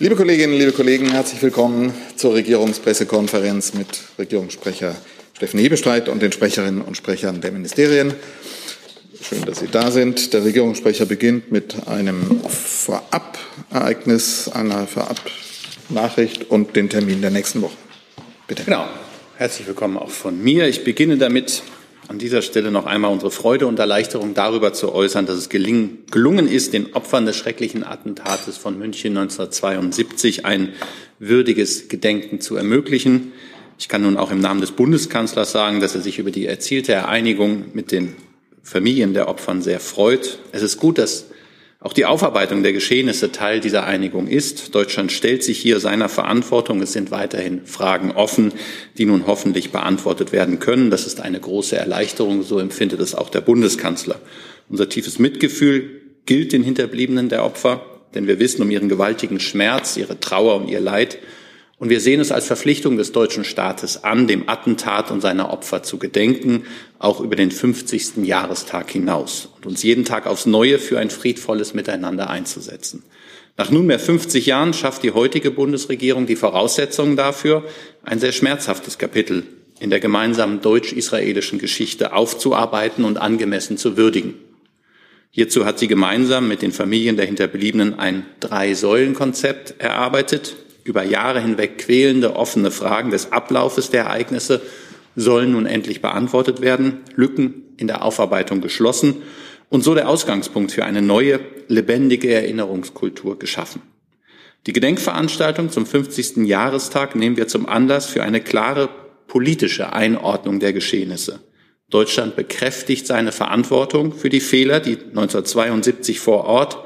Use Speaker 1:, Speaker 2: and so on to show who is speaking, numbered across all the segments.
Speaker 1: Liebe Kolleginnen, liebe Kollegen, herzlich willkommen zur Regierungspressekonferenz mit Regierungssprecher Steffen Hebestreit und den Sprecherinnen und Sprechern der Ministerien. Schön, dass Sie da sind. Der Regierungssprecher beginnt mit einem Vorab-Ereignis, einer Vorab-Nachricht und den Termin der nächsten Woche.
Speaker 2: Bitte. Genau. Herzlich willkommen auch von mir. Ich beginne damit, an dieser Stelle noch einmal unsere Freude und Erleichterung darüber zu äußern, dass es gelingen, gelungen ist, den Opfern des schrecklichen Attentates von München 1972 ein würdiges Gedenken zu ermöglichen. Ich kann nun auch im Namen des Bundeskanzlers sagen, dass er sich über die erzielte Einigung mit den Familien der Opfern sehr freut. Es ist gut, dass auch die Aufarbeitung der Geschehnisse Teil dieser Einigung ist. Deutschland stellt sich hier seiner Verantwortung. Es sind weiterhin Fragen offen, die nun hoffentlich beantwortet werden können. Das ist eine große Erleichterung. So empfindet es auch der Bundeskanzler. Unser tiefes Mitgefühl gilt den Hinterbliebenen der Opfer, denn wir wissen um ihren gewaltigen Schmerz, ihre Trauer und ihr Leid. Und wir sehen es als Verpflichtung des deutschen Staates an, dem Attentat und seiner Opfer zu gedenken, auch über den 50. Jahrestag hinaus und uns jeden Tag aufs Neue für ein friedvolles Miteinander einzusetzen. Nach nunmehr 50 Jahren schafft die heutige Bundesregierung die Voraussetzungen dafür, ein sehr schmerzhaftes Kapitel in der gemeinsamen deutsch-israelischen Geschichte aufzuarbeiten und angemessen zu würdigen. Hierzu hat sie gemeinsam mit den Familien der Hinterbliebenen ein Drei-Säulen-Konzept erarbeitet, über Jahre hinweg quälende offene Fragen des Ablaufes der Ereignisse sollen nun endlich beantwortet werden, Lücken in der Aufarbeitung geschlossen und so der Ausgangspunkt für eine neue, lebendige Erinnerungskultur geschaffen. Die Gedenkveranstaltung zum 50. Jahrestag nehmen wir zum Anlass für eine klare politische Einordnung der Geschehnisse. Deutschland bekräftigt seine Verantwortung für die Fehler, die 1972 vor Ort,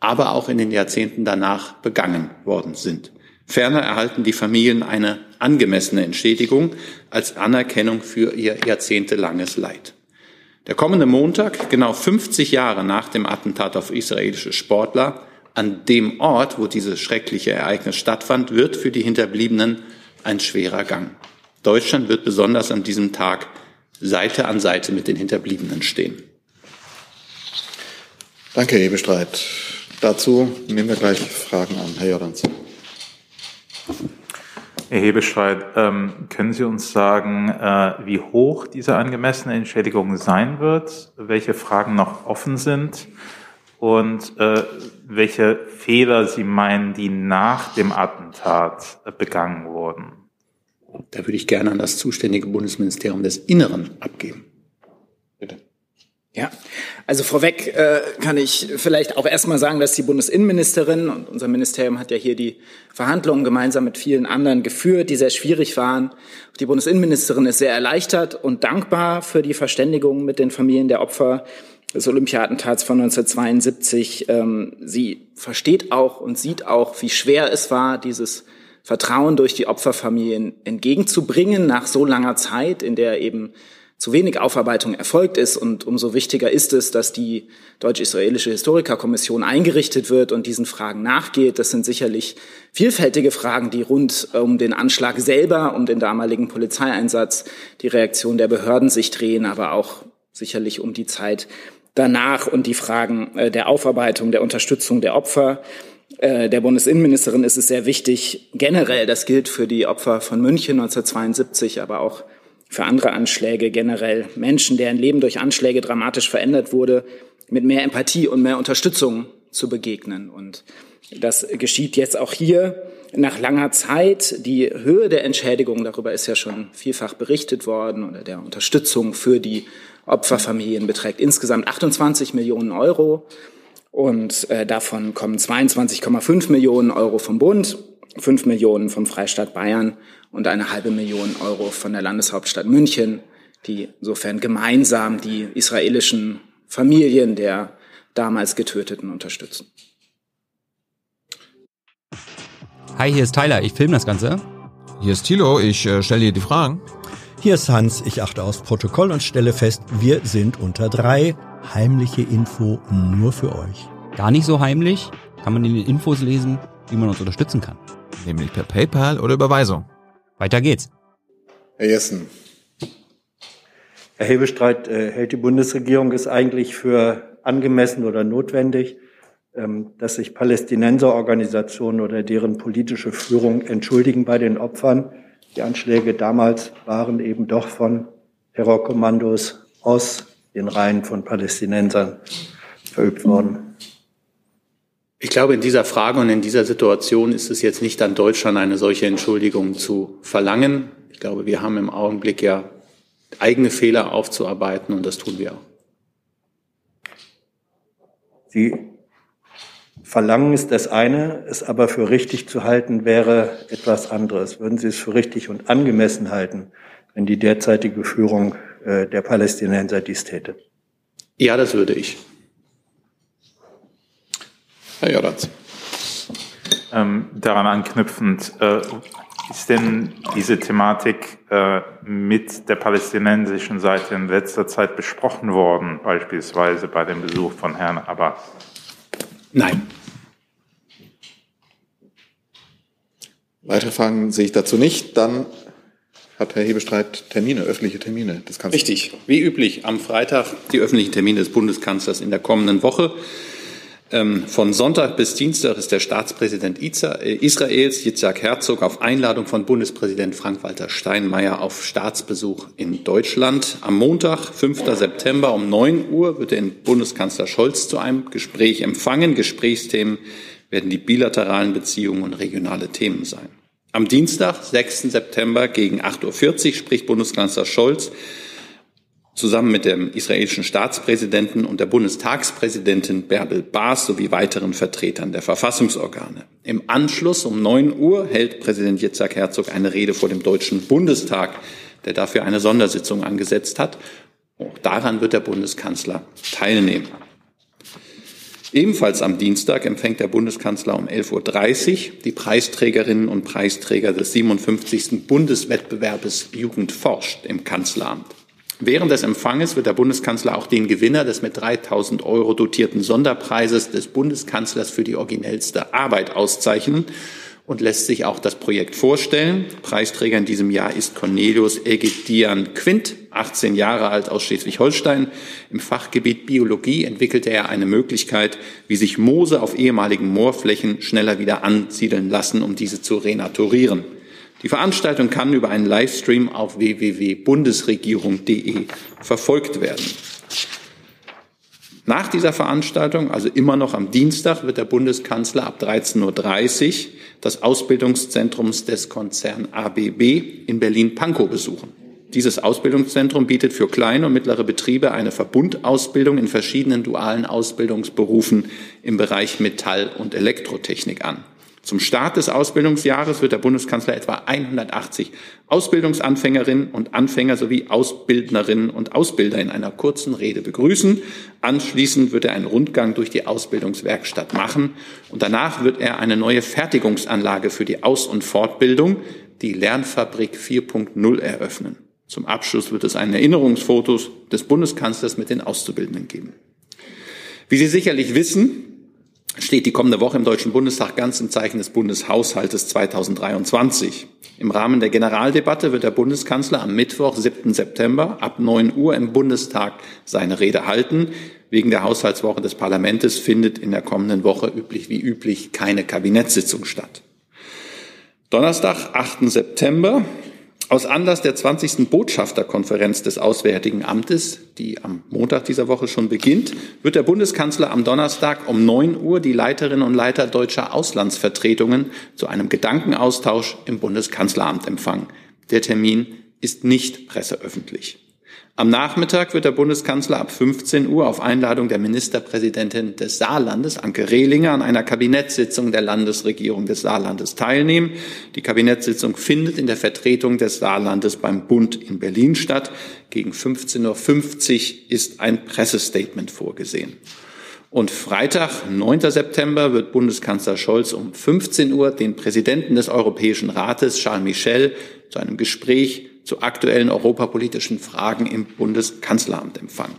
Speaker 2: aber auch in den Jahrzehnten danach begangen worden sind. Ferner erhalten die Familien eine angemessene Entschädigung als Anerkennung für ihr jahrzehntelanges Leid. Der kommende Montag, genau 50 Jahre nach dem Attentat auf israelische Sportler, an dem Ort, wo dieses schreckliche Ereignis stattfand, wird für die Hinterbliebenen ein schwerer Gang. Deutschland wird besonders an diesem Tag Seite an Seite mit den Hinterbliebenen stehen.
Speaker 1: Danke, Herr Bestreit. Dazu nehmen wir gleich Fragen an. Herr Jordans.
Speaker 3: Herr Hebestreit, ähm, können Sie uns sagen, äh, wie hoch diese angemessene Entschädigung sein wird, welche Fragen noch offen sind und äh, welche Fehler Sie meinen, die nach dem Attentat äh, begangen wurden?
Speaker 2: Da würde ich gerne an das zuständige Bundesministerium des Inneren abgeben.
Speaker 4: Bitte. Ja, also vorweg äh, kann ich vielleicht auch erstmal sagen, dass die Bundesinnenministerin und unser Ministerium hat ja hier die Verhandlungen gemeinsam mit vielen anderen geführt, die sehr schwierig waren. Die Bundesinnenministerin ist sehr erleichtert und dankbar für die Verständigung mit den Familien der Opfer des Olympiatentats von 1972. Ähm, sie versteht auch und sieht auch, wie schwer es war, dieses Vertrauen durch die Opferfamilien entgegenzubringen nach so langer Zeit, in der eben zu wenig Aufarbeitung erfolgt ist. Und umso wichtiger ist es, dass die Deutsch-Israelische Historikerkommission eingerichtet wird und diesen Fragen nachgeht. Das sind sicherlich vielfältige Fragen, die rund um den Anschlag selber, um den damaligen Polizeieinsatz, die Reaktion der Behörden sich drehen, aber auch sicherlich um die Zeit danach und die Fragen äh, der Aufarbeitung, der Unterstützung der Opfer. Äh, der Bundesinnenministerin ist es sehr wichtig, generell, das gilt für die Opfer von München 1972, aber auch für andere Anschläge generell Menschen, deren Leben durch Anschläge dramatisch verändert wurde, mit mehr Empathie und mehr Unterstützung zu begegnen. Und das geschieht jetzt auch hier nach langer Zeit. Die Höhe der Entschädigung, darüber ist ja schon vielfach berichtet worden, oder der Unterstützung für die Opferfamilien beträgt insgesamt 28 Millionen Euro. Und äh, davon kommen 22,5 Millionen Euro vom Bund, 5 Millionen vom Freistaat Bayern und eine halbe Million Euro von der Landeshauptstadt München, die insofern gemeinsam die israelischen Familien der damals Getöteten unterstützen.
Speaker 5: Hi, hier ist Tyler, ich filme das Ganze.
Speaker 6: Hier ist Thilo, ich äh, stelle dir die Fragen.
Speaker 7: Hier ist Hans, ich achte aufs Protokoll und stelle fest, wir sind unter drei. Heimliche Info nur für euch.
Speaker 5: Gar nicht so heimlich, kann man in den Infos lesen, wie man uns unterstützen kann.
Speaker 6: Nämlich per PayPal oder Überweisung.
Speaker 5: Weiter geht's.
Speaker 1: Herr Jessen.
Speaker 8: Herr Hebestreit, äh, hält die Bundesregierung es eigentlich für angemessen oder notwendig,
Speaker 7: ähm, dass sich Palästinenserorganisationen oder deren politische Führung entschuldigen bei den Opfern. Die Anschläge damals waren eben doch von Terrorkommandos aus den Reihen von Palästinensern verübt worden.
Speaker 2: Ich glaube, in dieser Frage und in dieser Situation ist es jetzt nicht an Deutschland, eine solche Entschuldigung zu verlangen. Ich glaube, wir haben im Augenblick ja eigene Fehler aufzuarbeiten und das tun wir auch.
Speaker 7: Sie verlangen ist das eine, es aber für richtig zu halten wäre etwas anderes. Würden Sie es für richtig und angemessen halten, wenn die derzeitige Führung äh, der Palästinenser dies täte?
Speaker 2: Ja, das würde ich.
Speaker 1: Herr Jordatz.
Speaker 3: Ähm, daran anknüpfend, äh, ist denn diese Thematik äh, mit der palästinensischen Seite in letzter Zeit besprochen worden, beispielsweise bei dem Besuch von Herrn Abbas?
Speaker 2: Nein.
Speaker 1: Weitere Fragen sehe ich dazu nicht. Dann hat Herr Hebestreit Termine, öffentliche Termine
Speaker 2: des Kanzlers. Richtig. Wie üblich am Freitag die öffentlichen Termine des Bundeskanzlers in der kommenden Woche. Ähm, von Sonntag bis Dienstag ist der Staatspräsident äh, Israels, Yitzhak Herzog, auf Einladung von Bundespräsident Frank-Walter Steinmeier auf Staatsbesuch in Deutschland. Am Montag, 5. September um 9 Uhr wird er in Bundeskanzler Scholz zu einem Gespräch empfangen. Gesprächsthemen werden die bilateralen Beziehungen und regionale Themen sein. Am Dienstag, 6. September gegen 8.40 Uhr spricht Bundeskanzler Scholz zusammen mit dem israelischen Staatspräsidenten und der Bundestagspräsidentin Bärbel Baas sowie weiteren Vertretern der Verfassungsorgane. Im Anschluss um 9 Uhr hält Präsident Yitzhak Herzog eine Rede vor dem Deutschen Bundestag, der dafür eine Sondersitzung angesetzt hat. Auch daran wird der Bundeskanzler teilnehmen. Ebenfalls am Dienstag empfängt der Bundeskanzler um 11.30 Uhr die Preisträgerinnen und Preisträger des 57. Bundeswettbewerbes Jugend forscht im Kanzleramt. Während des Empfanges wird der Bundeskanzler auch den Gewinner des mit 3000 Euro dotierten Sonderpreises des Bundeskanzlers für die originellste Arbeit auszeichnen und lässt sich auch das Projekt vorstellen. Preisträger in diesem Jahr ist Cornelius Egidian Quint, 18 Jahre alt aus Schleswig-Holstein. Im Fachgebiet Biologie entwickelte er eine Möglichkeit, wie sich Moose auf ehemaligen Moorflächen schneller wieder ansiedeln lassen, um diese zu renaturieren. Die Veranstaltung kann über einen Livestream auf www.bundesregierung.de verfolgt werden. Nach dieser Veranstaltung, also immer noch am Dienstag, wird der Bundeskanzler ab 13.30 Uhr das Ausbildungszentrum des Konzern ABB in Berlin-Pankow besuchen. Dieses Ausbildungszentrum bietet für kleine und mittlere Betriebe eine Verbundausbildung in verschiedenen dualen Ausbildungsberufen im Bereich Metall- und Elektrotechnik an. Zum Start des Ausbildungsjahres wird der Bundeskanzler etwa 180 Ausbildungsanfängerinnen und Anfänger sowie Ausbildnerinnen und Ausbilder in einer kurzen Rede begrüßen. Anschließend wird er einen Rundgang durch die Ausbildungswerkstatt machen und danach wird er eine neue Fertigungsanlage für die Aus- und Fortbildung, die Lernfabrik 4.0, eröffnen. Zum Abschluss wird es ein Erinnerungsfotos des Bundeskanzlers mit den Auszubildenden geben. Wie Sie sicherlich wissen, steht die kommende Woche im Deutschen Bundestag ganz im Zeichen des Bundeshaushaltes 2023. Im Rahmen der Generaldebatte wird der Bundeskanzler am Mittwoch, 7. September ab 9 Uhr im Bundestag seine Rede halten. Wegen der Haushaltswoche des Parlaments findet in der kommenden Woche üblich wie üblich keine Kabinettssitzung statt. Donnerstag, 8. September aus Anlass der 20. Botschafterkonferenz des Auswärtigen Amtes, die am Montag dieser Woche schon beginnt, wird der Bundeskanzler am Donnerstag um 9 Uhr die Leiterinnen und Leiter deutscher Auslandsvertretungen zu einem Gedankenaustausch im Bundeskanzleramt empfangen. Der Termin ist nicht presseöffentlich. Am Nachmittag wird der Bundeskanzler ab 15 Uhr auf Einladung der Ministerpräsidentin des Saarlandes, Anke Rehlinger, an einer Kabinettssitzung der Landesregierung des Saarlandes teilnehmen. Die Kabinettssitzung findet in der Vertretung des Saarlandes beim Bund in Berlin statt. Gegen 15.50 Uhr ist ein Pressestatement vorgesehen. Und Freitag, 9. September, wird Bundeskanzler Scholz um 15 Uhr den Präsidenten des Europäischen Rates, Charles Michel, zu einem Gespräch zu aktuellen europapolitischen Fragen im Bundeskanzleramt empfangen.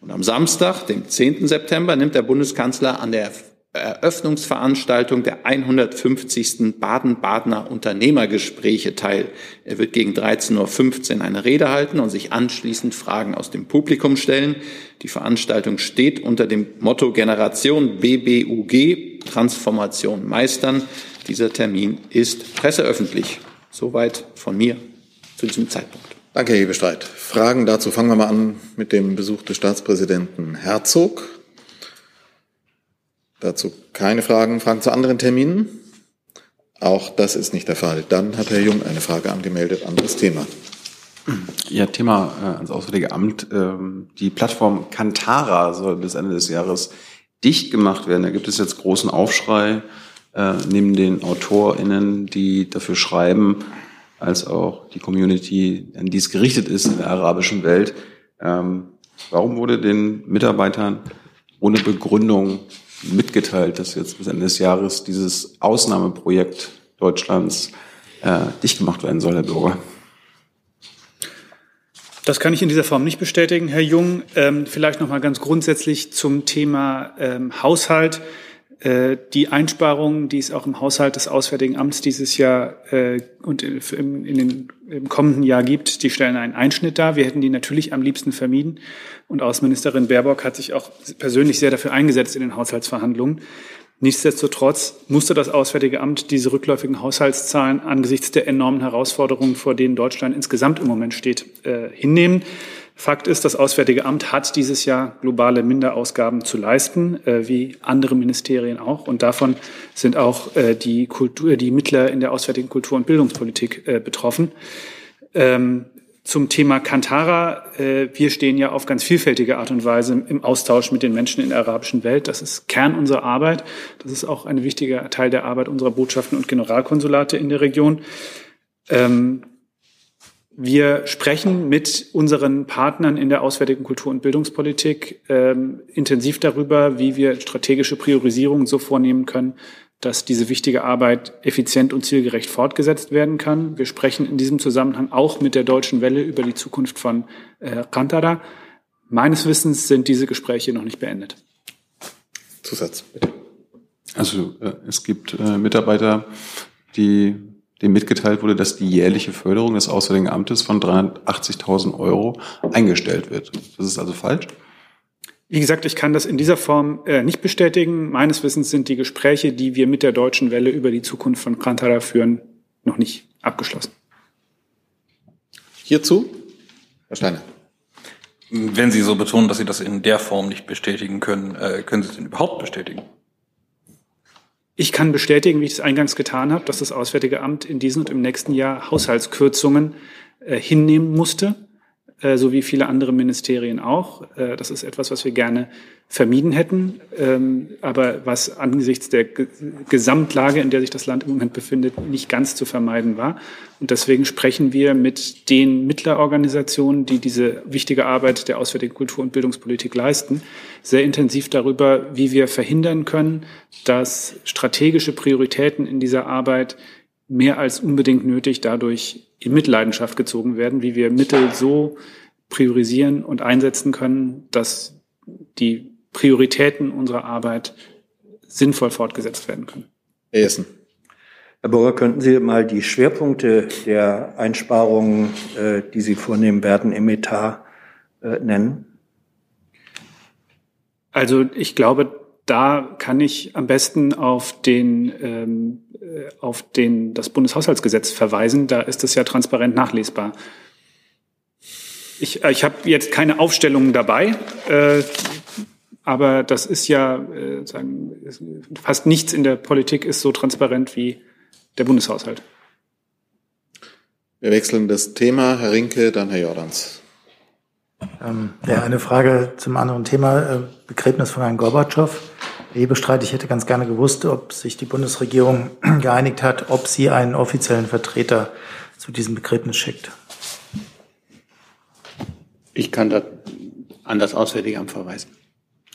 Speaker 2: Und am Samstag, dem 10. September, nimmt der Bundeskanzler an der Eröffnungsveranstaltung der 150. Baden-Badener Unternehmergespräche teil. Er wird gegen 13.15 Uhr eine Rede halten und sich anschließend Fragen aus dem Publikum stellen. Die Veranstaltung steht unter dem Motto Generation BBUG, Transformation meistern. Dieser Termin ist presseöffentlich. Soweit von mir zu diesem Zeitpunkt.
Speaker 1: Danke, Herr Hebestreit. Fragen dazu fangen wir mal an mit dem Besuch des Staatspräsidenten Herzog. Dazu keine Fragen. Fragen zu anderen Terminen? Auch das ist nicht der Fall. Dann hat Herr Jung eine Frage angemeldet. Anderes Thema.
Speaker 9: Ja, Thema äh, ans Auswärtige Amt. Ähm, die Plattform Kantara soll bis Ende des Jahres dicht gemacht werden. Da gibt es jetzt großen Aufschrei äh, neben den AutorInnen, die dafür schreiben, als auch die Community, an die es gerichtet ist in der arabischen Welt. Ähm, warum wurde den Mitarbeitern ohne Begründung mitgeteilt, dass jetzt bis Ende des Jahres dieses Ausnahmeprojekt Deutschlands äh, dicht gemacht werden soll, Herr Bürger.
Speaker 10: Das kann ich in dieser Form nicht bestätigen, Herr Jung. Ähm, vielleicht noch mal ganz grundsätzlich zum Thema ähm, Haushalt. Äh, die Einsparungen, die es auch im Haushalt des Auswärtigen Amts dieses Jahr äh, und im, in den, im kommenden Jahr gibt, die stellen einen Einschnitt dar. Wir hätten die natürlich am liebsten vermieden. Und Außenministerin Baerbock hat sich auch persönlich sehr dafür eingesetzt in den Haushaltsverhandlungen. Nichtsdestotrotz musste das Auswärtige Amt diese rückläufigen Haushaltszahlen angesichts der enormen Herausforderungen, vor denen Deutschland insgesamt im Moment steht, äh, hinnehmen. Fakt ist, das Auswärtige Amt hat dieses Jahr globale Minderausgaben zu leisten, äh, wie andere Ministerien auch. Und davon sind auch äh, die, Kultur, die Mittler in der auswärtigen Kultur- und Bildungspolitik äh, betroffen. Ähm, zum Thema Kantara. Äh, wir stehen ja auf ganz vielfältige Art und Weise im Austausch mit den Menschen in der arabischen Welt. Das ist Kern unserer Arbeit. Das ist auch ein wichtiger Teil der Arbeit unserer Botschaften und Generalkonsulate in der Region. Ähm, wir sprechen mit unseren Partnern in der auswärtigen Kultur- und Bildungspolitik ähm, intensiv darüber, wie wir strategische Priorisierungen so vornehmen können, dass diese wichtige Arbeit effizient und zielgerecht fortgesetzt werden kann. Wir sprechen in diesem Zusammenhang auch mit der Deutschen Welle über die Zukunft von äh, Kantara. Meines Wissens sind diese Gespräche noch nicht beendet.
Speaker 1: Zusatz, bitte.
Speaker 9: Also äh, es gibt äh, Mitarbeiter, die dem mitgeteilt wurde, dass die jährliche Förderung des Auswärtigen Amtes von 380.000 Euro eingestellt wird. Das ist also falsch?
Speaker 10: Wie gesagt, ich kann das in dieser Form äh, nicht bestätigen. Meines Wissens sind die Gespräche, die wir mit der Deutschen Welle über die Zukunft von Kantara führen, noch nicht abgeschlossen.
Speaker 1: Hierzu, Herr Steiner.
Speaker 11: Wenn Sie so betonen, dass Sie das in der Form nicht bestätigen können, äh, können Sie es denn überhaupt bestätigen?
Speaker 10: Ich kann bestätigen, wie ich es eingangs getan habe, dass das Auswärtige Amt in diesem und im nächsten Jahr Haushaltskürzungen äh, hinnehmen musste, so wie viele andere Ministerien auch. Äh, das ist etwas, was wir gerne vermieden hätten, ähm, aber was angesichts der Gesamtlage, in der sich das Land im Moment befindet, nicht ganz zu vermeiden war. Und deswegen sprechen wir mit den Mittlerorganisationen, die diese wichtige Arbeit der Auswärtigen Kultur- und Bildungspolitik leisten, sehr intensiv darüber, wie wir verhindern können, dass strategische Prioritäten in dieser Arbeit mehr als unbedingt nötig dadurch in Mitleidenschaft gezogen werden, wie wir Mittel so priorisieren und einsetzen können, dass die Prioritäten unserer Arbeit sinnvoll fortgesetzt werden können.
Speaker 1: Essen.
Speaker 7: Herr Burger, könnten Sie mal die Schwerpunkte der Einsparungen, äh, die Sie vornehmen werden, im Etat äh, nennen?
Speaker 10: Also ich glaube, da kann ich am besten auf den ähm, äh, auf den das Bundeshaushaltsgesetz verweisen. Da ist es ja transparent nachlesbar. Ich, ich habe jetzt keine Aufstellungen dabei. Äh, aber das ist ja, äh, sagen, fast nichts in der Politik ist so transparent wie der Bundeshaushalt.
Speaker 1: Wir wechseln das Thema. Herr Rinke, dann Herr Jordans.
Speaker 12: Ähm, ja, eine Frage zum anderen Thema. Äh, Begräbnis von Herrn Gorbatschow. Herr Ebestreit, ich hätte ganz gerne gewusst, ob sich die Bundesregierung geeinigt hat, ob sie einen offiziellen Vertreter zu diesem Begräbnis schickt.
Speaker 2: Ich kann da an das Auswärtige Amt verweisen.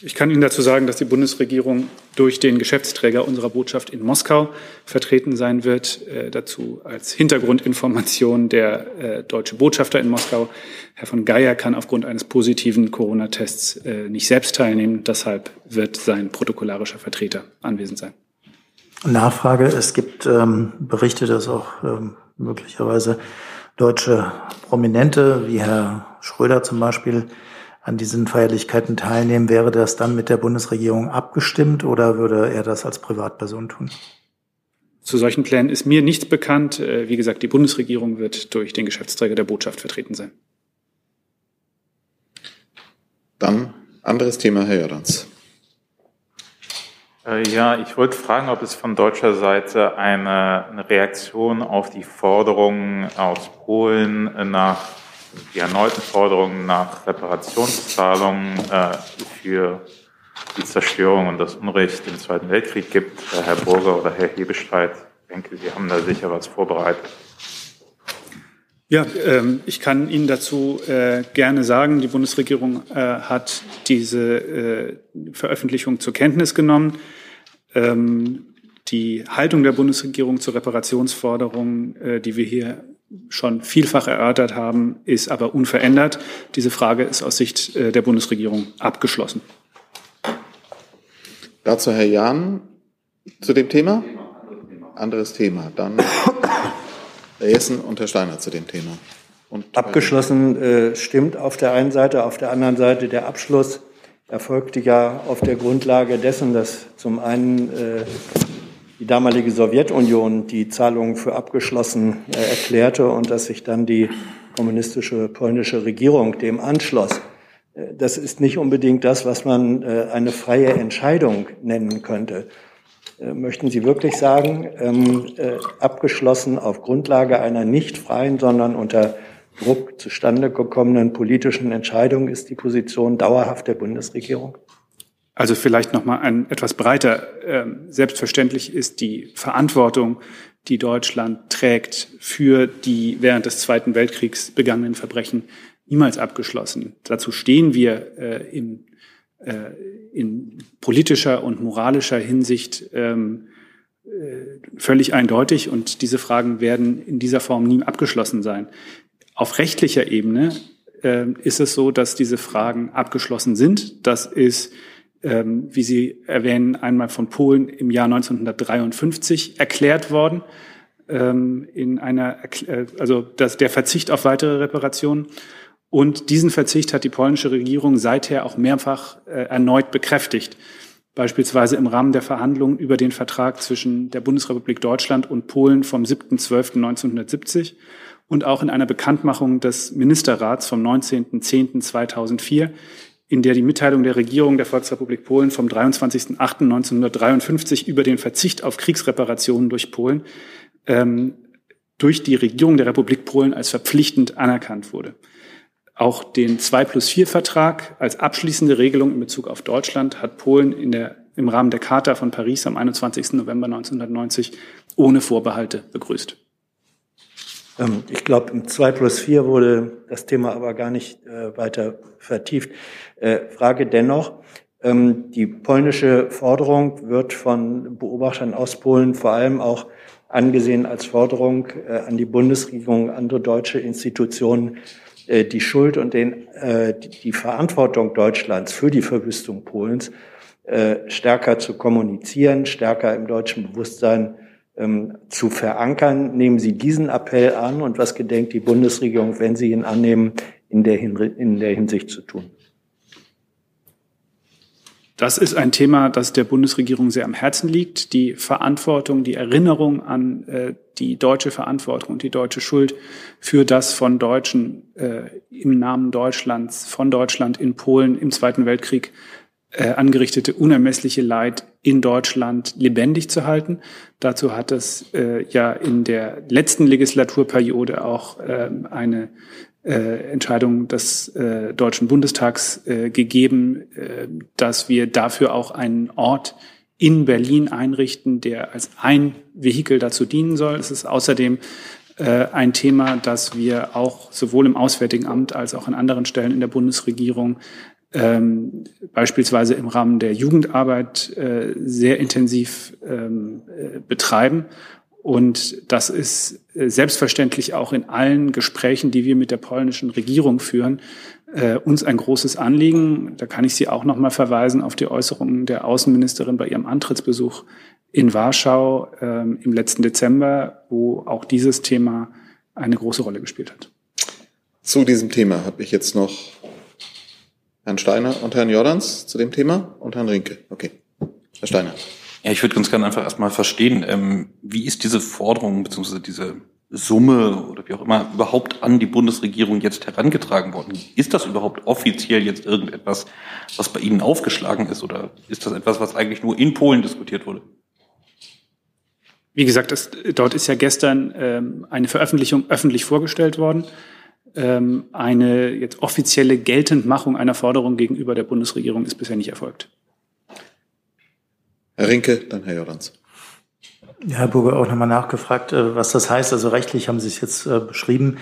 Speaker 10: Ich kann Ihnen dazu sagen, dass die Bundesregierung durch den Geschäftsträger unserer Botschaft in Moskau vertreten sein wird. Äh, dazu als Hintergrundinformation der äh, deutsche Botschafter in Moskau, Herr von Geier, kann aufgrund eines positiven Corona-Tests äh, nicht selbst teilnehmen. Deshalb wird sein protokollarischer Vertreter anwesend sein.
Speaker 12: Nachfrage. Es gibt ähm, Berichte, dass auch ähm, möglicherweise deutsche Prominente wie Herr Schröder zum Beispiel an diesen Feierlichkeiten teilnehmen, wäre das dann mit der Bundesregierung abgestimmt oder würde er das als Privatperson tun?
Speaker 10: Zu solchen Plänen ist mir nichts bekannt. Äh, wie gesagt, die Bundesregierung wird durch den Geschäftsträger der Botschaft vertreten sein.
Speaker 1: Dann anderes Thema, Herr Jordans.
Speaker 3: Äh, ja, ich wollte fragen, ob es von deutscher Seite eine, eine Reaktion auf die Forderungen aus Polen nach die erneuten Forderungen nach Reparationszahlungen äh, für die Zerstörung und das Unrecht im Zweiten Weltkrieg gibt. Äh, Herr Burger oder Herr Hebestreit, ich denke, Sie haben da sicher was vorbereitet.
Speaker 10: Ja, ähm, ich kann Ihnen dazu äh, gerne sagen, die Bundesregierung äh, hat diese äh, Veröffentlichung zur Kenntnis genommen. Ähm, die Haltung der Bundesregierung zur Reparationsforderung, äh, die wir hier schon vielfach erörtert haben, ist aber unverändert. Diese Frage ist aus Sicht äh, der Bundesregierung abgeschlossen.
Speaker 1: Dazu Herr Jahn zu dem Thema? Anderes Thema. Dann Herr Jessen und Herr Steiner zu dem Thema.
Speaker 7: Und Abgeschlossen äh, stimmt auf der einen Seite, auf der anderen Seite der Abschluss erfolgte ja auf der Grundlage dessen, dass zum einen äh, die damalige Sowjetunion die Zahlungen für abgeschlossen äh, erklärte und dass sich dann die kommunistische polnische Regierung dem anschloss. Äh, das ist nicht unbedingt das, was man äh, eine freie Entscheidung nennen könnte. Äh, möchten Sie wirklich sagen, ähm, äh, abgeschlossen auf Grundlage einer nicht freien, sondern unter Druck zustande gekommenen politischen Entscheidung ist die Position dauerhaft der Bundesregierung?
Speaker 10: Also vielleicht noch mal ein etwas breiter. Ähm, selbstverständlich ist die Verantwortung, die Deutschland trägt für die während des Zweiten Weltkriegs begangenen Verbrechen, niemals abgeschlossen. Dazu stehen wir äh, in, äh, in politischer und moralischer Hinsicht ähm, äh, völlig eindeutig und diese Fragen werden in dieser Form nie abgeschlossen sein. Auf rechtlicher Ebene ist es so, dass diese Fragen abgeschlossen sind. Das ist ähm, wie Sie erwähnen, einmal von Polen im Jahr 1953 erklärt worden, ähm, in einer, äh, also das, der Verzicht auf weitere Reparationen. Und diesen Verzicht hat die polnische Regierung seither auch mehrfach äh, erneut bekräftigt. Beispielsweise im Rahmen der Verhandlungen über den Vertrag zwischen der Bundesrepublik Deutschland und Polen vom 7.12.1970 und auch in einer Bekanntmachung des Ministerrats vom 19.10.2004, in der die Mitteilung der Regierung der Volksrepublik Polen vom 23.08.1953 über den Verzicht auf Kriegsreparationen durch Polen ähm, durch die Regierung der Republik Polen als verpflichtend anerkannt wurde. Auch den 2 plus 4 Vertrag als abschließende Regelung in Bezug auf Deutschland hat Polen in der, im Rahmen der Charta von Paris am 21. November 1990 ohne Vorbehalte begrüßt.
Speaker 7: Ähm, ich glaube, im 2 plus 4 wurde das Thema aber gar nicht äh, weiter vertieft. Äh, Frage dennoch, ähm, die polnische Forderung wird von Beobachtern aus Polen vor allem auch angesehen als Forderung äh, an die Bundesregierung, andere deutsche Institutionen, die Schuld und den, die Verantwortung Deutschlands für die Verwüstung Polens stärker zu kommunizieren, stärker im deutschen Bewusstsein ähm, zu verankern. Nehmen Sie diesen Appell an und was gedenkt die Bundesregierung, wenn Sie ihn annehmen, in der, in der Hinsicht zu tun?
Speaker 10: Das ist ein Thema, das der Bundesregierung sehr am Herzen liegt. Die Verantwortung, die Erinnerung an äh, die deutsche Verantwortung und die deutsche Schuld für das von Deutschen äh, im Namen Deutschlands, von Deutschland in Polen im Zweiten Weltkrieg äh, angerichtete unermessliche Leid in Deutschland lebendig zu halten. Dazu hat es äh, ja in der letzten Legislaturperiode auch äh, eine äh, Entscheidung des äh, Deutschen Bundestags äh, gegeben, äh, dass wir dafür auch einen Ort in Berlin einrichten, der als ein Vehikel dazu dienen soll. Es ist außerdem äh, ein Thema, das wir auch sowohl im Auswärtigen Amt als auch an anderen Stellen in der Bundesregierung ähm, beispielsweise im Rahmen der Jugendarbeit äh, sehr intensiv ähm, äh, betreiben. Und das ist äh, selbstverständlich auch in allen Gesprächen, die wir mit der polnischen Regierung führen, äh, uns ein großes Anliegen. Da kann ich Sie auch noch mal verweisen auf die Äußerungen der Außenministerin bei ihrem Antrittsbesuch in Warschau ähm, im letzten Dezember, wo auch dieses Thema eine große Rolle gespielt hat.
Speaker 1: Zu diesem Thema habe ich jetzt noch Herrn Steiner und Herrn Jordans zu dem Thema und Herrn Rinke. Okay. Herr Steiner.
Speaker 11: Ja, ich würde ganz gerne einfach erstmal verstehen, ähm, wie ist diese Forderung bzw. diese Summe oder wie auch immer überhaupt an die Bundesregierung jetzt herangetragen worden? Ist das überhaupt offiziell jetzt irgendetwas, was bei Ihnen aufgeschlagen ist oder ist das etwas, was eigentlich nur in Polen diskutiert wurde?
Speaker 10: Wie gesagt, es, dort ist ja gestern ähm, eine Veröffentlichung öffentlich vorgestellt worden. Ähm, eine jetzt offizielle Geltendmachung einer Forderung gegenüber der Bundesregierung ist bisher nicht erfolgt.
Speaker 1: Herr Rinke, dann Herr Jordans.
Speaker 12: Ja, Herr Burger, auch nochmal nachgefragt, äh, was das heißt. Also rechtlich haben Sie es jetzt äh, beschrieben.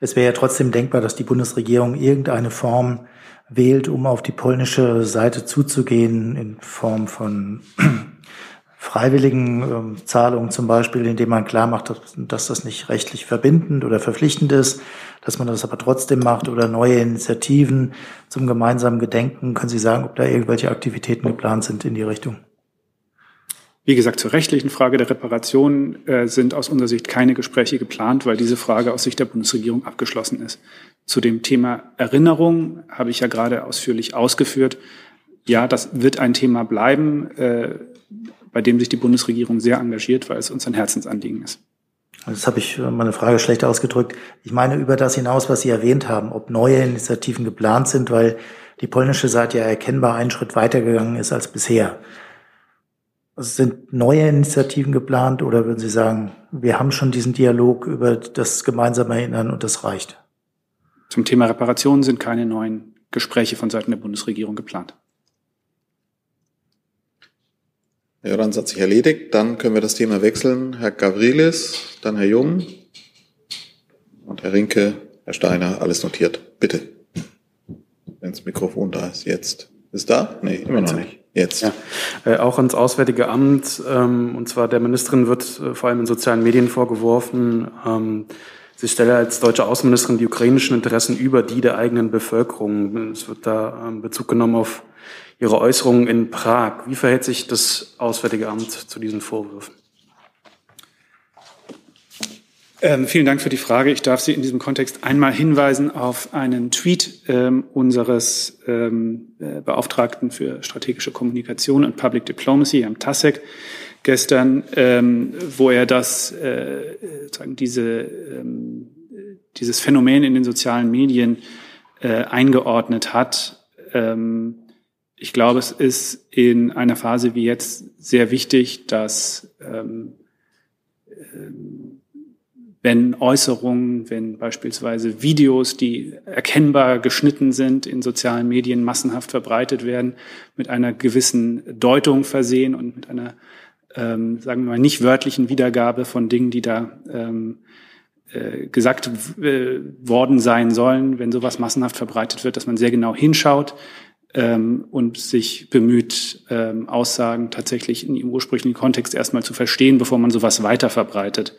Speaker 12: Es wäre ja trotzdem denkbar, dass die Bundesregierung irgendeine Form wählt, um auf die polnische Seite zuzugehen, in Form von freiwilligen ähm, Zahlungen zum Beispiel, indem man klar macht, dass, dass das nicht rechtlich verbindend oder verpflichtend ist, dass man das aber trotzdem macht oder neue Initiativen zum gemeinsamen Gedenken. Können Sie sagen, ob da irgendwelche Aktivitäten geplant sind in die Richtung?
Speaker 10: Wie gesagt, zur rechtlichen Frage der Reparation äh, sind aus unserer Sicht keine Gespräche geplant, weil diese Frage aus Sicht der Bundesregierung abgeschlossen ist. Zu dem Thema Erinnerung habe ich ja gerade ausführlich ausgeführt. Ja, das wird ein Thema bleiben, äh, bei dem sich die Bundesregierung sehr engagiert, weil es uns ein Herzensanliegen ist.
Speaker 12: Das habe ich äh, meine Frage schlecht ausgedrückt. Ich meine über das hinaus, was Sie erwähnt haben, ob neue Initiativen geplant sind, weil die polnische Seite ja erkennbar einen Schritt weitergegangen ist als bisher. Also sind neue Initiativen geplant oder würden Sie sagen, wir haben schon diesen Dialog über das gemeinsame Erinnern und das reicht?
Speaker 10: Zum Thema Reparation sind keine neuen Gespräche von Seiten der Bundesregierung geplant.
Speaker 1: Herr Jordans hat sich erledigt. Dann können wir das Thema wechseln. Herr Gavrilis, dann Herr Jung und Herr Rinke, Herr Steiner, alles notiert. Bitte. Wenn das Mikrofon da ist, jetzt. Ist da? Nee, immer noch nicht. Jetzt.
Speaker 13: Ja, äh, auch ans Auswärtige Amt. Ähm, und zwar der Ministerin wird äh, vor allem in sozialen Medien vorgeworfen, ähm, sie stelle als deutsche Außenministerin die ukrainischen Interessen über die der eigenen Bevölkerung. Es wird da ähm, Bezug genommen auf ihre Äußerungen in Prag. Wie verhält sich das Auswärtige Amt zu diesen Vorwürfen?
Speaker 10: Ähm, vielen Dank für die Frage. Ich darf Sie in diesem Kontext einmal hinweisen auf einen Tweet ähm, unseres ähm, äh, Beauftragten für strategische Kommunikation und Public Diplomacy, Herrn Tasek, gestern, ähm, wo er das, äh, sagen, diese, ähm, dieses Phänomen in den sozialen Medien äh, eingeordnet hat. Ähm, ich glaube, es ist in einer Phase wie jetzt sehr wichtig, dass ähm, wenn Äußerungen, wenn beispielsweise Videos, die erkennbar geschnitten sind, in sozialen Medien massenhaft verbreitet werden, mit einer gewissen Deutung versehen und mit einer, ähm, sagen wir mal, nicht wörtlichen Wiedergabe von Dingen, die da ähm, äh, gesagt äh, worden sein sollen, wenn sowas massenhaft verbreitet wird, dass man sehr genau hinschaut ähm, und sich bemüht, ähm, Aussagen tatsächlich in ihrem ursprünglichen Kontext erstmal zu verstehen, bevor man sowas weiter verbreitet.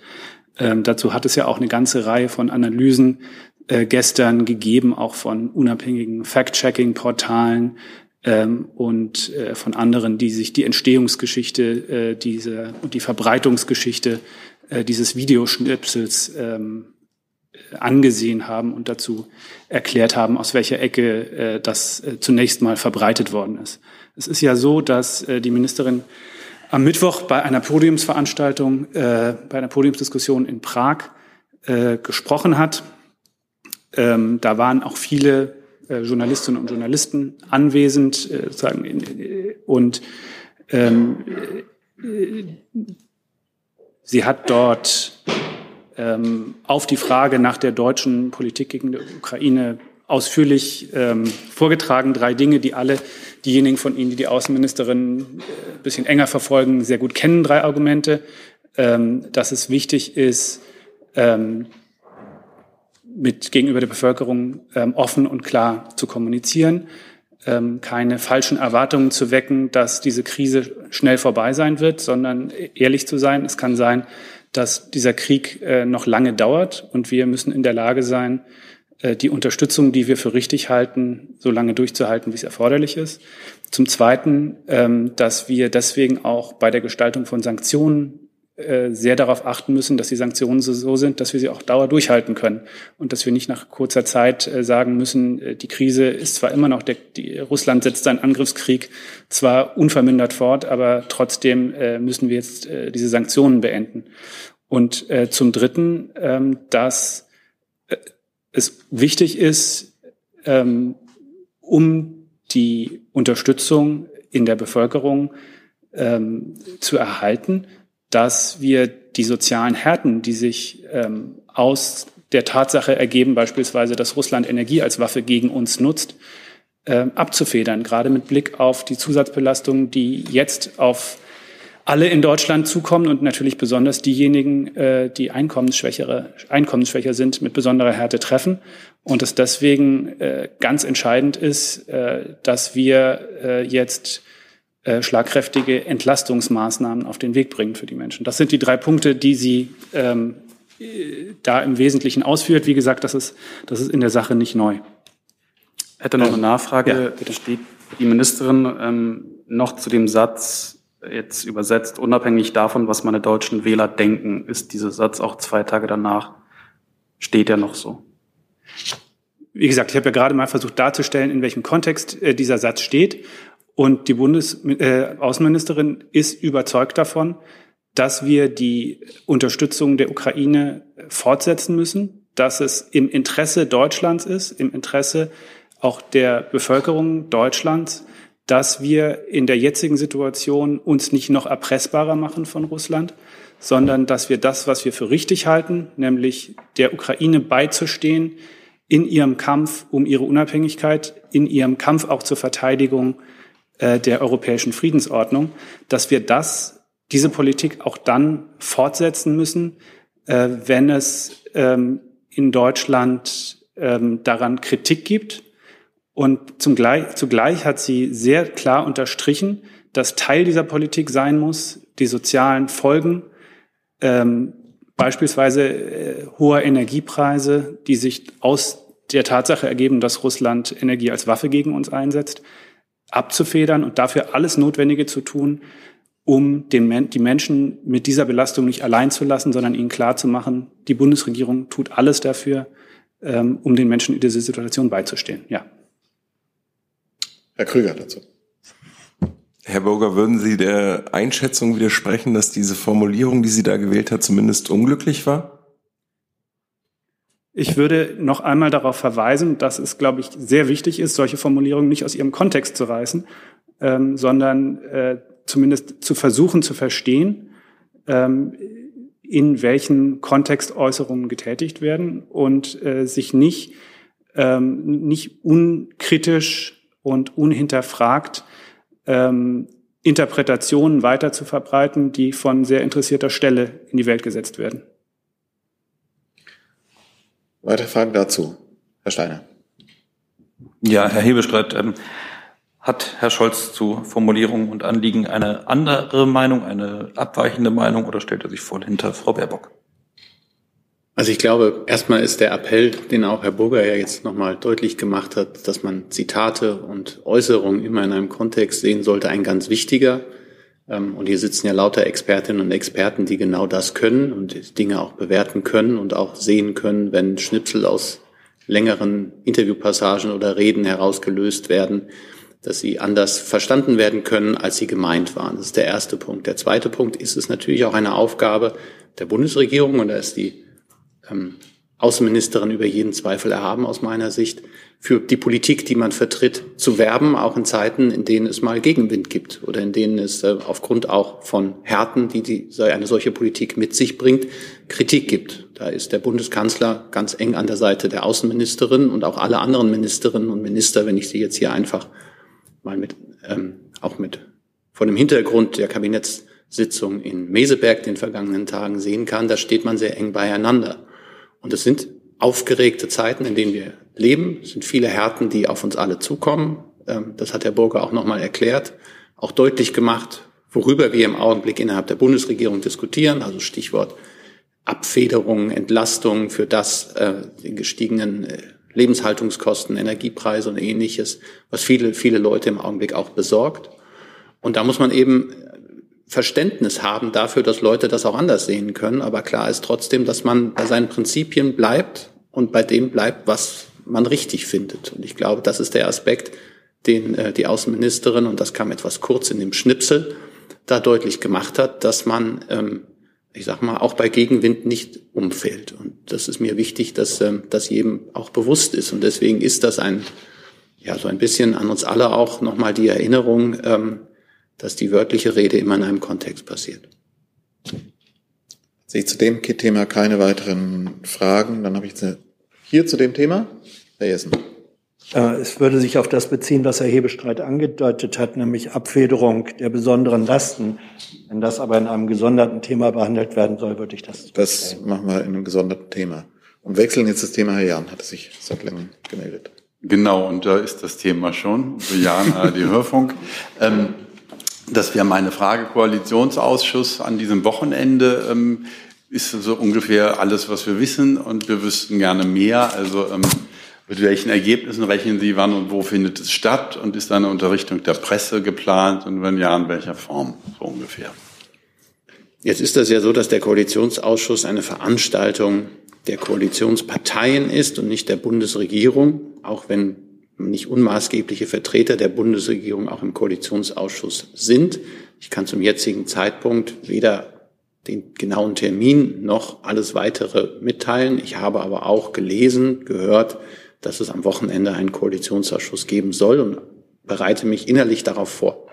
Speaker 10: Ähm, dazu hat es ja auch eine ganze Reihe von Analysen äh, gestern gegeben, auch von unabhängigen Fact-Checking-Portalen ähm, und äh, von anderen, die sich die Entstehungsgeschichte äh, diese, und die Verbreitungsgeschichte äh, dieses Videoschnipsels ähm, angesehen haben und dazu erklärt haben, aus welcher Ecke äh, das äh, zunächst mal verbreitet worden ist. Es ist ja so, dass äh, die Ministerin am Mittwoch bei einer Podiumsveranstaltung, äh, bei einer Podiumsdiskussion in Prag äh, gesprochen hat. Ähm, da waren auch viele äh, Journalistinnen und Journalisten anwesend, äh, sagen, und ähm, äh, sie hat dort ähm, auf die Frage nach der deutschen Politik gegen die Ukraine ausführlich ähm, vorgetragen. Drei Dinge, die alle diejenigen von Ihnen, die die Außenministerin ein äh, bisschen enger verfolgen, sehr gut kennen. Drei Argumente, ähm, dass es wichtig ist, ähm, mit gegenüber der Bevölkerung ähm, offen und klar zu kommunizieren, ähm, keine falschen Erwartungen zu wecken, dass diese Krise schnell vorbei sein wird, sondern ehrlich zu sein. Es kann sein, dass dieser Krieg äh, noch lange dauert und wir müssen in der Lage sein, äh, die Unterstützung, die wir für richtig halten, so lange durchzuhalten, wie es erforderlich ist. Zum Zweiten, ähm, dass wir deswegen auch bei der Gestaltung von Sanktionen sehr darauf achten müssen, dass die Sanktionen so sind, dass wir sie auch dauer durchhalten können und dass wir nicht nach kurzer Zeit äh, sagen müssen, äh, die Krise ist zwar immer noch, der, die, Russland setzt seinen Angriffskrieg zwar unvermindert fort, aber trotzdem müssen wir jetzt diese Sanktionen beenden. Und zum Dritten, ähm, dass es wichtig ist, ähm, um die Unterstützung in der Bevölkerung ähm, zu erhalten, dass wir die sozialen Härten, die sich ähm, aus der Tatsache ergeben, beispielsweise, dass Russland Energie als Waffe gegen uns nutzt, äh, abzufedern, gerade mit Blick auf die Zusatzbelastungen, die jetzt auf alle in Deutschland zukommen und natürlich besonders diejenigen, äh, die einkommensschwächere, einkommensschwächer sind, mit besonderer Härte treffen. Und es deswegen äh, ganz entscheidend ist, äh, dass wir äh, jetzt äh, schlagkräftige Entlastungsmaßnahmen auf den Weg bringen für die Menschen. Das sind die drei Punkte, die sie ähm, äh, da im Wesentlichen ausführt. Wie gesagt, das ist, das ist in der Sache nicht neu.
Speaker 13: Hätte noch eine Nachfrage. Ja, Steht die Ministerin ähm, noch zu dem Satz, jetzt übersetzt, unabhängig davon, was meine deutschen Wähler denken, ist dieser Satz auch zwei Tage danach, steht er noch so?
Speaker 10: Wie gesagt, ich habe ja gerade mal versucht darzustellen, in welchem Kontext äh, dieser Satz steht. Und die Bundesaußenministerin äh, ist überzeugt davon, dass wir die Unterstützung der Ukraine fortsetzen müssen, dass es im Interesse Deutschlands ist, im Interesse auch der Bevölkerung Deutschlands, dass wir in der jetzigen Situation uns nicht noch erpressbarer machen von Russland, sondern dass wir das, was wir für richtig halten, nämlich der Ukraine beizustehen in ihrem Kampf um ihre Unabhängigkeit, in ihrem Kampf auch zur Verteidigung äh, der europäischen Friedensordnung, dass wir das, diese Politik auch dann fortsetzen müssen, äh, wenn es ähm, in Deutschland ähm, daran Kritik gibt. Und zum Gleich, zugleich hat sie sehr klar unterstrichen, dass Teil dieser Politik sein muss, die sozialen Folgen, ähm, beispielsweise äh, hoher Energiepreise, die sich aus der Tatsache ergeben, dass Russland Energie als Waffe gegen uns einsetzt, abzufedern und dafür alles Notwendige zu tun, um den, die Menschen mit dieser Belastung nicht allein zu lassen, sondern ihnen klarzumachen, die Bundesregierung tut alles dafür, ähm, um den Menschen in dieser Situation beizustehen. Ja.
Speaker 1: Herr Krüger dazu.
Speaker 14: Herr Burger, würden Sie der Einschätzung widersprechen, dass diese Formulierung, die sie da gewählt hat, zumindest unglücklich war?
Speaker 10: Ich würde noch einmal darauf verweisen, dass es, glaube ich, sehr wichtig ist, solche Formulierungen nicht aus ihrem Kontext zu reißen, ähm, sondern äh, zumindest zu versuchen zu verstehen, ähm, in welchen Kontext Äußerungen getätigt werden und äh, sich nicht, ähm, nicht unkritisch und unhinterfragt ähm, Interpretationen weiter zu verbreiten, die von sehr interessierter Stelle in die Welt gesetzt werden.
Speaker 1: Weitere Fragen dazu? Herr Steiner.
Speaker 11: Ja, Herr Hebestreit, ähm, hat Herr Scholz zu Formulierungen und Anliegen eine andere Meinung, eine abweichende Meinung oder stellt er sich voll hinter Frau Baerbock?
Speaker 2: Also ich glaube, erstmal ist der Appell, den auch Herr Burger ja jetzt nochmal deutlich gemacht hat, dass man Zitate und Äußerungen immer in einem Kontext sehen sollte, ein ganz wichtiger. Ähm, und hier sitzen ja lauter Expertinnen und Experten, die genau das können und Dinge auch bewerten können und auch sehen können, wenn Schnipsel aus längeren Interviewpassagen oder Reden herausgelöst werden, dass sie anders verstanden werden können, als sie gemeint waren. Das ist der erste Punkt. Der zweite Punkt ist es natürlich auch eine Aufgabe der Bundesregierung, und da ist die ähm, Außenministerin über jeden Zweifel erhaben aus meiner Sicht, für die Politik, die man vertritt, zu werben, auch in Zeiten, in denen es mal Gegenwind gibt oder in denen es äh, aufgrund auch von Härten, die, die eine solche Politik mit sich bringt, Kritik gibt. Da ist der Bundeskanzler ganz eng an der Seite der Außenministerin und auch alle anderen Ministerinnen und Minister, wenn ich sie jetzt hier einfach mal mit, ähm, auch mit von dem Hintergrund der Kabinettssitzung in Meseberg den vergangenen Tagen sehen kann, da steht man sehr eng beieinander. Und es sind aufgeregte Zeiten, in denen wir leben. Es sind viele Härten, die auf uns alle zukommen. ähm, das hat Herr Burger auch nochmal erklärt, auch deutlich gemacht, worüber wir im Augenblick innerhalb der Bundesregierung diskutieren, also Stichwort Abfederung, Entlastung für das, äh, den gestiegenen äh, Lebenshaltungskosten, Energiepreise und ähnliches, was viele, viele Leute im Augenblick auch besorgt. Und da muss man eben Verständnis haben dafür, dass Leute das auch anders sehen können. Aber klar ist trotzdem, dass man bei seinen Prinzipien bleibt und bei dem bleibt, was man richtig findet. Und ich glaube, das ist der Aspekt, den äh, die Außenministerin, und das kam etwas kurz in dem Schnipsel, da deutlich gemacht hat, dass man, ähm, ich sag mal, auch bei Gegenwind nicht umfällt. Und das ist mir wichtig, dass ähm, das jedem auch bewusst ist. Und deswegen ist das ein, ja, so ein bisschen an uns alle auch nochmal die Erinnerung, ähm, dass die wörtliche Rede immer in einem Kontext passiert.
Speaker 1: Sehe ich zu dem Thema keine weiteren Fragen. Dann habe ich jetzt hier zu dem Thema. Herr Jessen.
Speaker 7: Äh, es würde sich auf das beziehen, was Herr Hebestreit angedeutet hat, nämlich Abfederung der besonderen Lasten. Wenn das aber in einem gesonderten Thema behandelt werden soll, würde ich das.
Speaker 1: Das machen wir in einem gesonderten Thema. Und wechseln jetzt das Thema. Herr Jahn hatte sich seit längerem gemeldet.
Speaker 15: Genau, und da ist das Thema schon. Für Jan ARD Hörfunk. Ähm, das wäre meine Frage. Koalitionsausschuss an diesem Wochenende ähm, ist so ungefähr alles, was wir wissen. Und wir wüssten gerne mehr. Also ähm, mit welchen Ergebnissen rechnen Sie, wann und wo findet es statt? Und ist eine Unterrichtung der Presse geplant? Und wenn ja, in welcher Form so ungefähr?
Speaker 2: Jetzt ist das ja so, dass der Koalitionsausschuss eine Veranstaltung der Koalitionsparteien ist und nicht der Bundesregierung, auch wenn nicht unmaßgebliche Vertreter der Bundesregierung auch im Koalitionsausschuss sind. Ich kann zum jetzigen Zeitpunkt weder den genauen Termin noch alles weitere mitteilen. Ich habe aber auch gelesen, gehört, dass es am Wochenende einen Koalitionsausschuss geben soll und bereite mich innerlich darauf vor.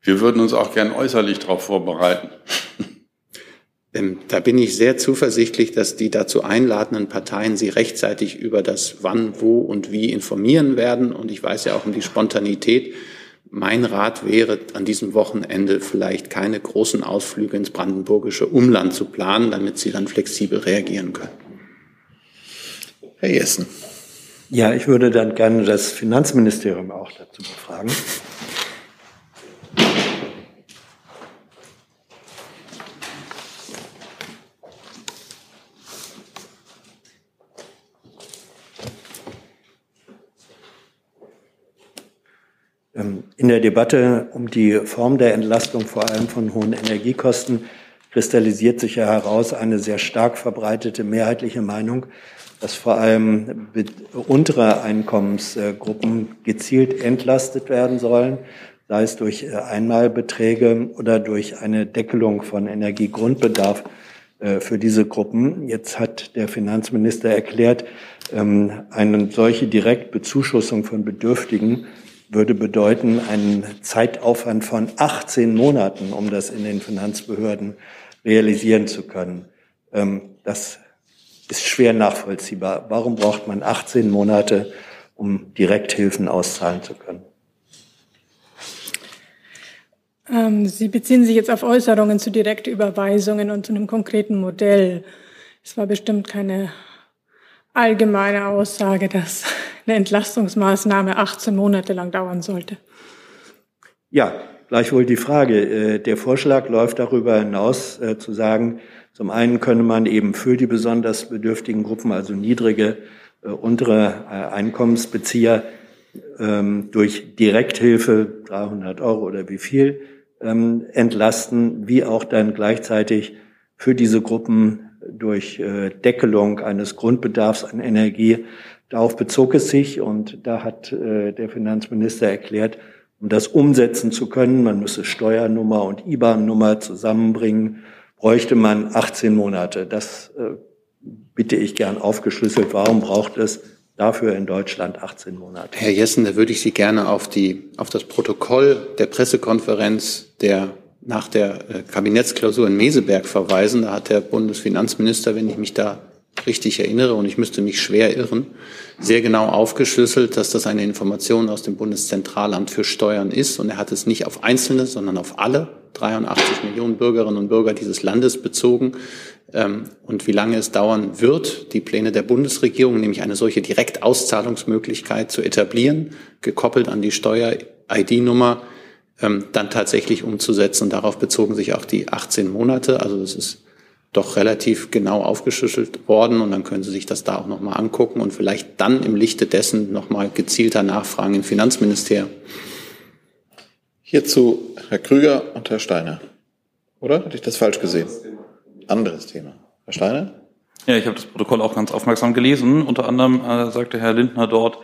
Speaker 15: Wir würden uns auch gern äußerlich darauf vorbereiten.
Speaker 2: Ähm, da bin ich sehr zuversichtlich, dass die dazu einladenden Parteien sie rechtzeitig über das Wann, Wo und Wie informieren werden. Und ich weiß ja auch um die Spontanität. Mein Rat wäre, an diesem Wochenende vielleicht keine großen Ausflüge ins brandenburgische Umland zu planen, damit sie dann flexibel reagieren können.
Speaker 1: Herr Jessen.
Speaker 7: Ja, ich würde dann gerne das Finanzministerium auch dazu befragen. Ähm, in der Debatte um die Form der Entlastung vor allem von hohen Energiekosten kristallisiert sich ja heraus eine sehr stark verbreitete mehrheitliche Meinung, dass vor allem untere Einkommensgruppen gezielt entlastet werden sollen, sei es durch äh, Einmalbeträge oder durch eine Deckelung von Energiegrundbedarf äh, für diese Gruppen. Jetzt hat der Finanzminister erklärt, ähm, eine solche Direktbezuschussung von Bedürftigen würde bedeuten einen Zeitaufwand von 18 Monaten, um das in den Finanzbehörden realisieren zu können. Ähm, das ist schwer nachvollziehbar. Warum braucht man 18 Monate, um Direkthilfen auszahlen zu können?
Speaker 16: Ähm, Sie beziehen sich jetzt auf Äußerungen zu Direktüberweisungen und zu einem konkreten Modell. Es war bestimmt keine allgemeine Aussage, dass eine Entlastungsmaßnahme 18 Monate lang dauern sollte.
Speaker 7: Ja, gleichwohl die Frage. Äh, der Vorschlag läuft darüber hinaus, äh, zu sagen, zum einen könne man eben für die besonders bedürftigen Gruppen, also niedrige, äh, untere Einkommensbezieher, ähm, durch Direkthilfe 300 Euro oder wie viel ähm, entlasten, wie auch dann gleichzeitig für diese Gruppen durch Deckelung eines Grundbedarfs an Energie. Darauf bezog es sich und da hat äh, der Finanzminister erklärt, um das umsetzen zu können, man müsse Steuernummer und IBAN-Nummer zusammenbringen, bräuchte man 18 Monate. Das äh, bitte ich gern aufgeschlüsselt. Warum braucht es dafür in Deutschland 18 Monate?
Speaker 2: Herr Jessen, da würde ich Sie gerne auf, die, auf das Protokoll der Pressekonferenz der nach der äh, Kabinettsklausur in Meseberg verweisen. Da hat der Bundesfinanzminister, wenn ich mich da richtig erinnere, und ich müsste mich schwer irren, sehr genau aufgeschlüsselt, dass das eine Information aus dem Bundeszentralamt für Steuern ist. Und er hat es nicht auf Einzelne, sondern auf alle 83 Millionen Bürgerinnen und Bürger dieses Landes bezogen. ähm, und wie lange es dauern wird, die Pläne der Bundesregierung, nämlich eine solche Direktauszahlungsmöglichkeit zu etablieren, gekoppelt an die Steuer-ID-Nummer, ähm, dann tatsächlich umzusetzen. Darauf bezogen sich auch die 18 Monate. Also das ist doch relativ genau aufgeschlüsselt worden und dann können Sie sich das da auch nochmal angucken und vielleicht dann im Lichte dessen nochmal gezielter nachfragen im Finanzministerium.
Speaker 1: Hierzu Herr Krüger und Herr Steiner. Oder? Hatte ich das falsch gesehen? Anderes Thema. Herr Steiner?
Speaker 11: Ja, ich habe das Protokoll auch ganz aufmerksam gelesen. Unter anderem äh, sagte Herr Lindner dort,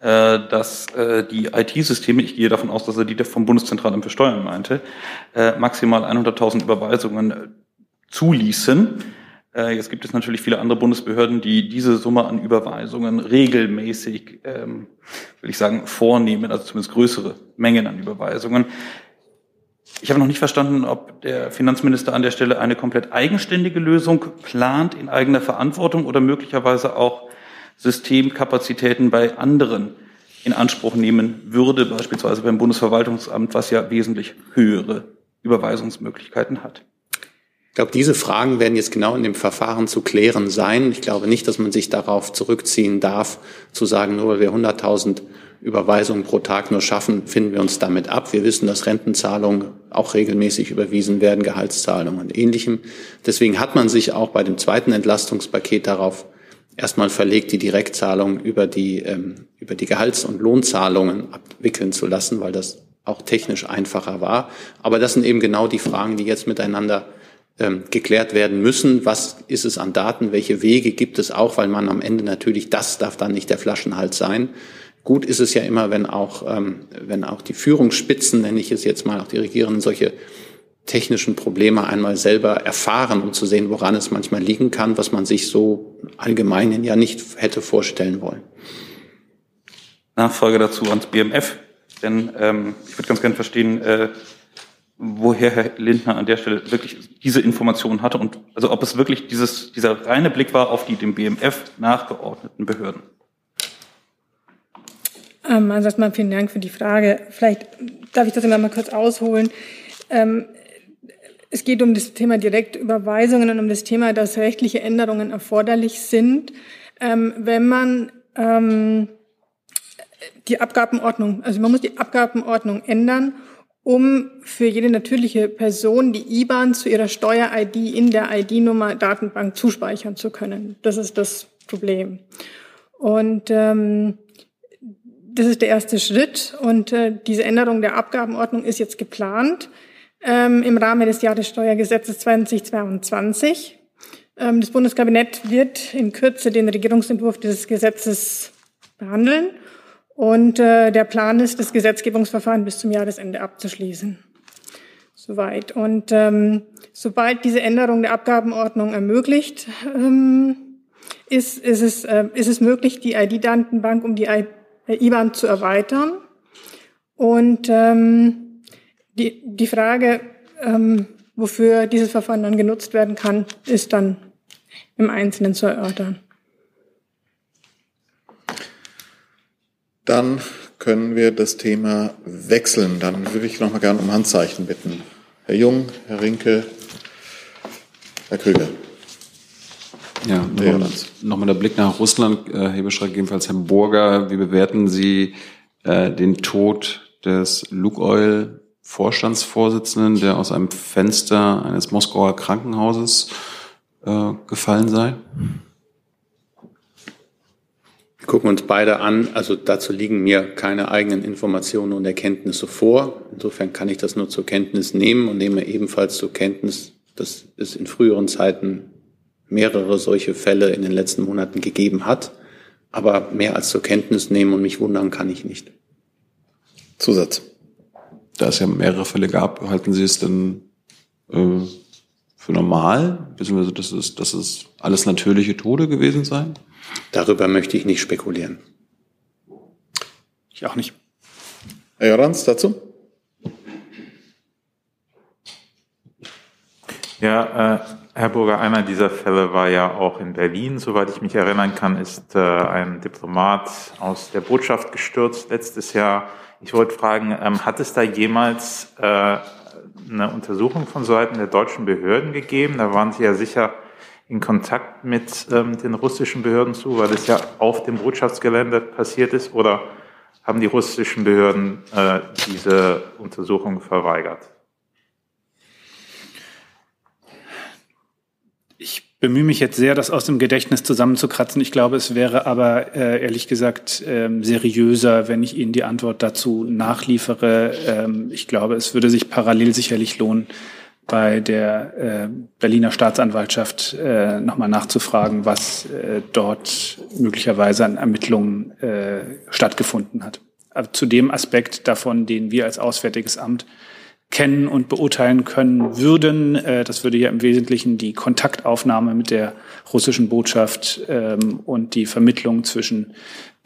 Speaker 11: äh, dass äh, die IT-Systeme, ich gehe davon aus, dass er die vom Bundeszentralamt für Steuern meinte, äh, maximal 100.000 Überweisungen zuließen. Äh, jetzt gibt es natürlich viele andere Bundesbehörden, die diese Summe an Überweisungen regelmäßig, ähm, will ich sagen, vornehmen, also zumindest größere Mengen an Überweisungen. Ich habe noch nicht verstanden, ob der Finanzminister an der Stelle eine komplett eigenständige Lösung plant in eigener Verantwortung oder möglicherweise auch Systemkapazitäten bei anderen in Anspruch nehmen würde, beispielsweise beim Bundesverwaltungsamt, was ja wesentlich höhere Überweisungsmöglichkeiten hat.
Speaker 2: Ich glaube, diese Fragen werden jetzt genau in dem Verfahren zu klären sein. Ich glaube nicht, dass man sich darauf zurückziehen darf, zu sagen, nur weil wir 100.000 Überweisungen pro Tag nur schaffen, finden wir uns damit ab. Wir wissen, dass Rentenzahlungen auch regelmäßig überwiesen werden, Gehaltszahlungen und ähnlichem. Deswegen hat man sich auch bei dem zweiten Entlastungspaket darauf erstmal verlegt, die Direktzahlung über die, ähm, über die Gehalts- und Lohnzahlungen abwickeln zu lassen, weil das auch technisch einfacher war. Aber das sind eben genau die Fragen, die jetzt miteinander ähm, geklärt werden müssen. Was ist es an Daten? Welche Wege gibt es auch? Weil man am Ende natürlich, das darf dann nicht der Flaschenhals sein. Gut ist es ja immer, wenn auch, ähm, wenn auch die Führungsspitzen, nenne ich es jetzt mal, auch die Regierenden solche technischen Probleme einmal selber erfahren, um zu sehen, woran es manchmal liegen kann, was man sich so allgemein ja nicht hätte vorstellen wollen.
Speaker 11: Nachfrage dazu ans BMF, denn ähm, ich würde ganz gerne verstehen, äh, woher Herr Lindner an der Stelle wirklich diese Informationen hatte und also ob es wirklich dieses, dieser reine Blick war auf die dem BMF nachgeordneten Behörden.
Speaker 16: Ähm, also erstmal vielen Dank für die Frage. Vielleicht darf ich das immer mal kurz ausholen. Ähm, es geht um das Thema Direktüberweisungen und um das Thema, dass rechtliche Änderungen erforderlich sind, ähm, wenn man ähm, die Abgabenordnung, also man muss die Abgabenordnung ändern, um für jede natürliche Person die IBAN zu ihrer Steuer-ID in der ID-Nummer Datenbank zuspeichern zu können. Das ist das Problem. Und ähm, das ist der erste Schritt. Und äh, diese Änderung der Abgabenordnung ist jetzt geplant ähm, im Rahmen des Jahressteuergesetzes 2022. Ähm, das Bundeskabinett wird in Kürze den Regierungsentwurf dieses Gesetzes behandeln. Und äh, der Plan ist, das Gesetzgebungsverfahren bis zum Jahresende abzuschließen. Soweit. Und ähm, sobald diese Änderung der Abgabenordnung ermöglicht ähm, ist, ist, es, äh, ist es möglich, die ID-Datenbank um die IBAN zu erweitern. Und ähm, die, die Frage, ähm, wofür dieses Verfahren dann genutzt werden kann, ist dann im Einzelnen zu erörtern.
Speaker 1: Dann können wir das Thema wechseln. Dann würde ich noch mal gerne um Handzeichen bitten. Herr Jung, Herr Rinke, Herr Krüger.
Speaker 9: Ja, nochmal noch der Blick nach Russland. Äh, Herr Beschreib, jedenfalls Herr Burger, wie bewerten Sie äh, den Tod des Lukoil Vorstandsvorsitzenden, der aus einem Fenster eines Moskauer Krankenhauses äh, gefallen sei?
Speaker 2: Wir gucken uns beide an. Also dazu liegen mir keine eigenen Informationen und Erkenntnisse vor. Insofern kann ich das nur zur Kenntnis nehmen und nehme ebenfalls zur Kenntnis, dass es in früheren Zeiten mehrere solche Fälle in den letzten Monaten gegeben hat. Aber mehr als zur Kenntnis nehmen und mich wundern kann ich nicht.
Speaker 1: Zusatz.
Speaker 9: Da es ja mehrere Fälle gab, halten Sie es denn äh, für normal? Beziehungsweise, dass es, dass es alles natürliche Tode gewesen seien?
Speaker 2: Darüber möchte ich nicht spekulieren.
Speaker 11: Ich auch nicht.
Speaker 1: Herr Jorans, dazu?
Speaker 3: Ja, äh, Herr Burger, einer dieser Fälle war ja auch in Berlin. Soweit ich mich erinnern kann, ist äh, ein Diplomat aus der Botschaft gestürzt letztes Jahr. Ich wollte fragen, ähm, hat es da jemals äh, eine Untersuchung von Seiten der deutschen Behörden gegeben? Da waren Sie ja sicher in Kontakt mit ähm, den russischen Behörden zu, weil es ja auf dem Botschaftsgelände passiert ist? Oder haben die russischen Behörden äh, diese Untersuchung verweigert?
Speaker 10: Ich bemühe mich jetzt sehr, das aus dem Gedächtnis zusammenzukratzen. Ich glaube, es wäre aber äh, ehrlich gesagt äh, seriöser, wenn ich Ihnen die Antwort dazu nachliefere. Ähm, ich glaube, es würde sich parallel sicherlich lohnen, bei der äh, Berliner Staatsanwaltschaft äh, nochmal nachzufragen, was äh, dort möglicherweise an Ermittlungen äh, stattgefunden hat. Aber zu dem Aspekt davon, den wir als Auswärtiges Amt kennen und beurteilen können würden. Äh, das würde ja im Wesentlichen die Kontaktaufnahme mit der russischen Botschaft ähm, und die Vermittlung zwischen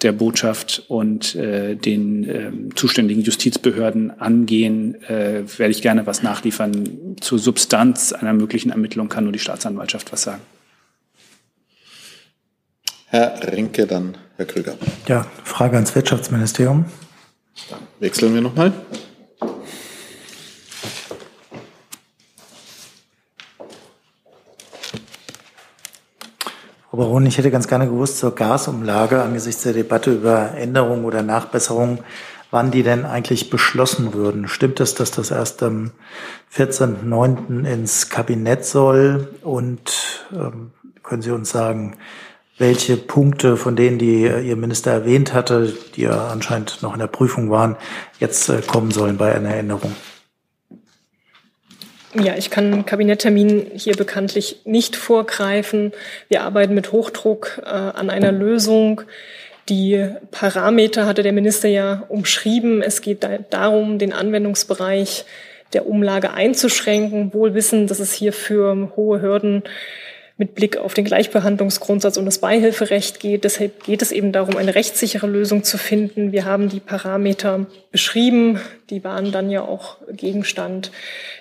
Speaker 10: der Botschaft und äh, den äh, zuständigen Justizbehörden angehen, äh, werde ich gerne was nachliefern. Zur Substanz einer möglichen Ermittlung kann nur die Staatsanwaltschaft was sagen.
Speaker 1: Herr Rinke, dann Herr Krüger.
Speaker 12: Ja, Frage ans Wirtschaftsministerium.
Speaker 1: Dann wechseln wir nochmal.
Speaker 12: Frau Baron, ich hätte ganz gerne gewusst zur Gasumlage angesichts der Debatte über Änderungen oder Nachbesserungen, wann die denn eigentlich beschlossen würden. Stimmt es, dass das erst am 14.09. ins Kabinett soll? Und ähm, können Sie uns sagen, welche Punkte von denen, die Ihr Minister erwähnt hatte, die ja anscheinend noch in der Prüfung waren, jetzt äh, kommen sollen bei einer Änderung?
Speaker 17: Ja, ich kann Kabinetttermin hier bekanntlich nicht vorgreifen. Wir arbeiten mit Hochdruck äh, an einer Lösung. Die Parameter hatte der Minister ja umschrieben. Es geht da darum, den Anwendungsbereich der Umlage einzuschränken, wohl wissen, dass es hier für hohe Hürden mit Blick auf den Gleichbehandlungsgrundsatz und das Beihilferecht geht. Deshalb geht es eben darum, eine rechtssichere Lösung zu finden. Wir haben die Parameter beschrieben. Die waren dann ja auch Gegenstand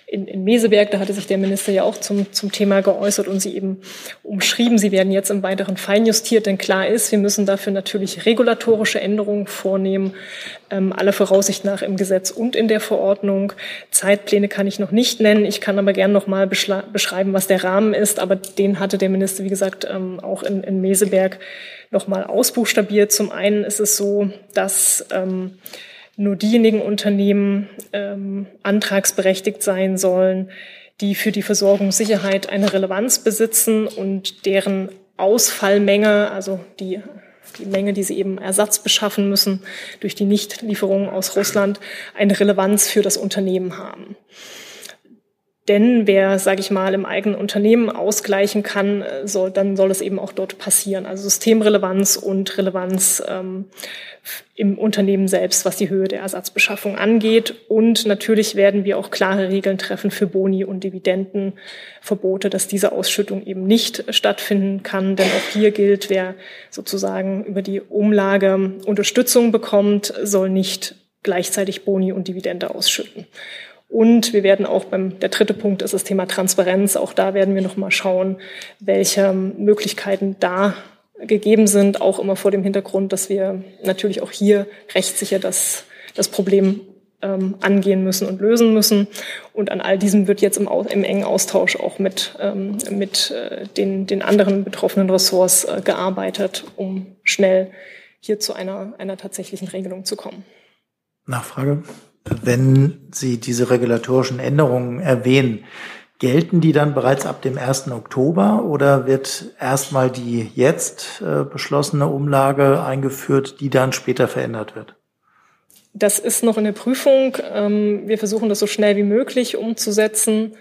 Speaker 17: in, in Meseberg, da hatte sich der Minister ja auch zum, zum Thema geäußert und sie eben umschrieben. Sie werden jetzt im Weiteren feinjustiert, denn klar ist, wir müssen dafür natürlich regulatorische Änderungen vornehmen, ähm, alle Voraussicht nach im Gesetz und in der Verordnung. Zeitpläne kann ich noch nicht nennen. Ich kann aber gern noch mal beschreiben, was der Rahmen ist. Aber den hatte der Minister, wie gesagt, ähm, auch in, in Meseberg noch mal ausbuchstabiert. Zum einen ist es so, dass ähm, nur diejenigen Unternehmen ähm, antragsberechtigt sein sollen, die für die Versorgungssicherheit eine Relevanz besitzen und deren Ausfallmenge, also die, die Menge, die sie eben Ersatz beschaffen müssen durch die Nichtlieferung aus Russland, eine Relevanz für das Unternehmen haben. Denn wer, sage ich mal, im eigenen Unternehmen ausgleichen kann, soll, dann soll es eben auch dort passieren. Also Systemrelevanz und Relevanz ähm, im Unternehmen selbst, was die Höhe der Ersatzbeschaffung angeht. Und natürlich werden wir auch klare Regeln treffen für Boni und Dividendenverbote, dass diese Ausschüttung eben nicht stattfinden kann. Denn auch hier gilt, wer sozusagen über die Umlage Unterstützung bekommt, soll nicht gleichzeitig Boni und Dividende ausschütten. Und wir werden auch beim, der dritte Punkt ist das Thema Transparenz. Auch da werden wir noch mal schauen, welche Möglichkeiten da gegeben sind, auch immer vor dem Hintergrund, dass wir natürlich auch hier rechtssicher das, das Problem ähm, angehen müssen und lösen müssen. Und an all diesem wird jetzt im, im engen Austausch auch mit, ähm, mit äh, den, den anderen betroffenen Ressorts äh, gearbeitet, um schnell hier zu einer, einer tatsächlichen Regelung zu kommen.
Speaker 12: Nachfrage. Wenn Sie diese regulatorischen Änderungen erwähnen, Gelten die dann bereits ab dem 1. Oktober oder wird erstmal die jetzt äh, beschlossene Umlage eingeführt, die dann später verändert wird?
Speaker 17: Das ist noch in der Prüfung. Ähm, wir versuchen das so schnell wie möglich umzusetzen.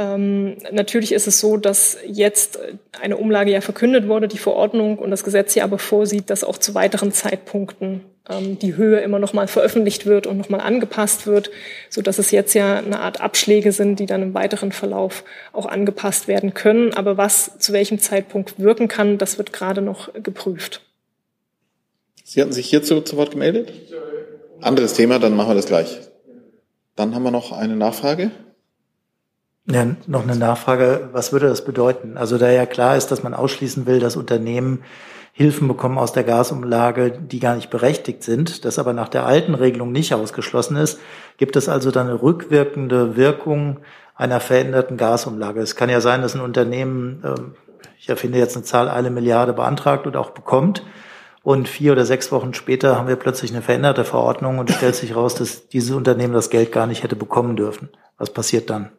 Speaker 17: Ähm, natürlich ist es so, dass jetzt eine Umlage ja verkündet wurde, die Verordnung und das Gesetz ja aber vorsieht, dass auch zu weiteren Zeitpunkten ähm, die Höhe immer noch mal veröffentlicht wird und noch mal angepasst wird, so dass es jetzt ja eine Art Abschläge sind, die dann im weiteren Verlauf auch angepasst werden können. Aber was zu welchem Zeitpunkt wirken kann, das wird gerade noch geprüft.
Speaker 1: Sie hatten sich hierzu zu Wort gemeldet? Anderes Thema, dann machen wir das gleich. Dann haben wir noch eine Nachfrage.
Speaker 12: Ja, noch eine Nachfrage. Was würde das bedeuten? Also da ja klar ist, dass man ausschließen will, dass Unternehmen Hilfen bekommen aus der Gasumlage, die gar nicht berechtigt sind, das aber nach der alten Regelung nicht ausgeschlossen ist, gibt es also dann eine rückwirkende Wirkung einer veränderten Gasumlage. Es kann ja sein, dass ein Unternehmen, ähm, ich erfinde jetzt eine Zahl, eine Milliarde beantragt und auch bekommt. Und vier oder sechs Wochen später haben wir plötzlich eine veränderte Verordnung und stellt sich raus, dass dieses Unternehmen das Geld gar nicht hätte bekommen dürfen. Was passiert dann?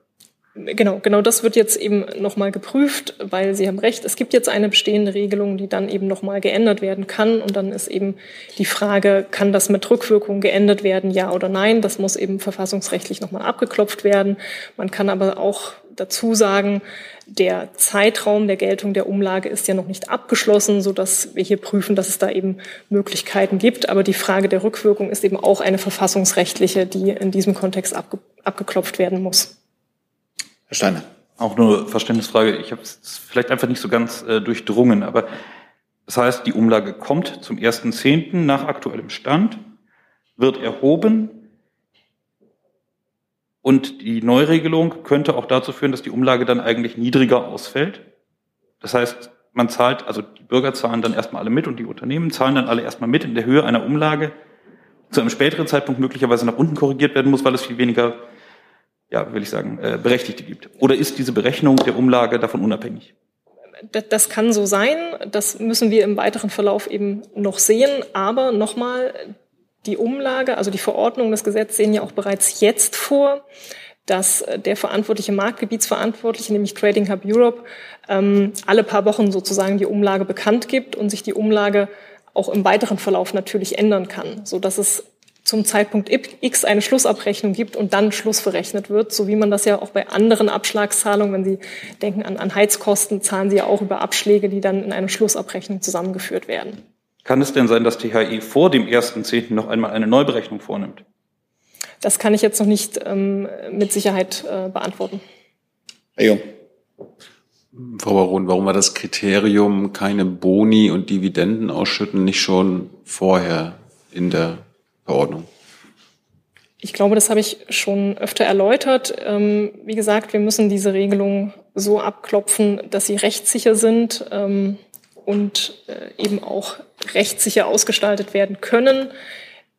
Speaker 17: Genau, genau das wird jetzt eben nochmal geprüft, weil Sie haben recht, es gibt jetzt eine bestehende Regelung, die dann eben nochmal geändert werden kann. Und dann ist eben die Frage, kann das mit Rückwirkung geändert werden, ja oder nein? Das muss eben verfassungsrechtlich nochmal abgeklopft werden. Man kann aber auch dazu sagen, der Zeitraum der Geltung der Umlage ist ja noch nicht abgeschlossen, so dass wir hier prüfen, dass es da eben Möglichkeiten gibt. Aber die Frage der Rückwirkung ist eben auch eine verfassungsrechtliche, die in diesem Kontext abge abgeklopft werden muss.
Speaker 1: Herr Steiner.
Speaker 11: Auch nur Verständnisfrage. Ich habe es vielleicht einfach nicht so ganz äh, durchdrungen, aber das heißt, die Umlage kommt zum 1.10. nach aktuellem Stand, wird erhoben und die Neuregelung könnte auch dazu führen, dass die Umlage dann eigentlich niedriger ausfällt. Das heißt, man zahlt, also die Bürger zahlen dann erstmal alle mit und die Unternehmen zahlen dann alle erstmal mit in der Höhe einer Umlage, zu einem späteren Zeitpunkt möglicherweise nach unten korrigiert werden muss, weil es viel weniger ja, will ich sagen, äh, Berechtigte gibt? Oder ist diese Berechnung der Umlage davon unabhängig?
Speaker 17: Das kann so sein. Das müssen wir im weiteren Verlauf eben noch sehen. Aber nochmal, die Umlage, also die Verordnung, das Gesetz sehen ja auch bereits jetzt vor, dass der verantwortliche Marktgebietsverantwortliche, nämlich Trading Hub Europe, ähm, alle paar Wochen sozusagen die Umlage bekannt gibt und sich die Umlage auch im weiteren Verlauf natürlich ändern kann, so dass es zum Zeitpunkt X eine Schlussabrechnung gibt und dann Schluss verrechnet wird, so wie man das ja auch bei anderen Abschlagszahlungen, wenn Sie denken an, an Heizkosten, zahlen Sie ja auch über Abschläge, die dann in einer Schlussabrechnung zusammengeführt werden.
Speaker 11: Kann es denn sein, dass THI vor dem 1.10. noch einmal eine Neuberechnung vornimmt?
Speaker 17: Das kann ich jetzt noch nicht ähm, mit Sicherheit äh, beantworten.
Speaker 1: Herr Jung.
Speaker 9: Frau Baron, warum war das Kriterium keine Boni und Dividenden ausschütten nicht schon vorher in der Verordnung?
Speaker 17: Ich glaube, das habe ich schon öfter erläutert. Ähm, wie gesagt, wir müssen diese Regelungen so abklopfen, dass sie rechtssicher sind ähm, und äh, eben auch rechtssicher ausgestaltet werden können.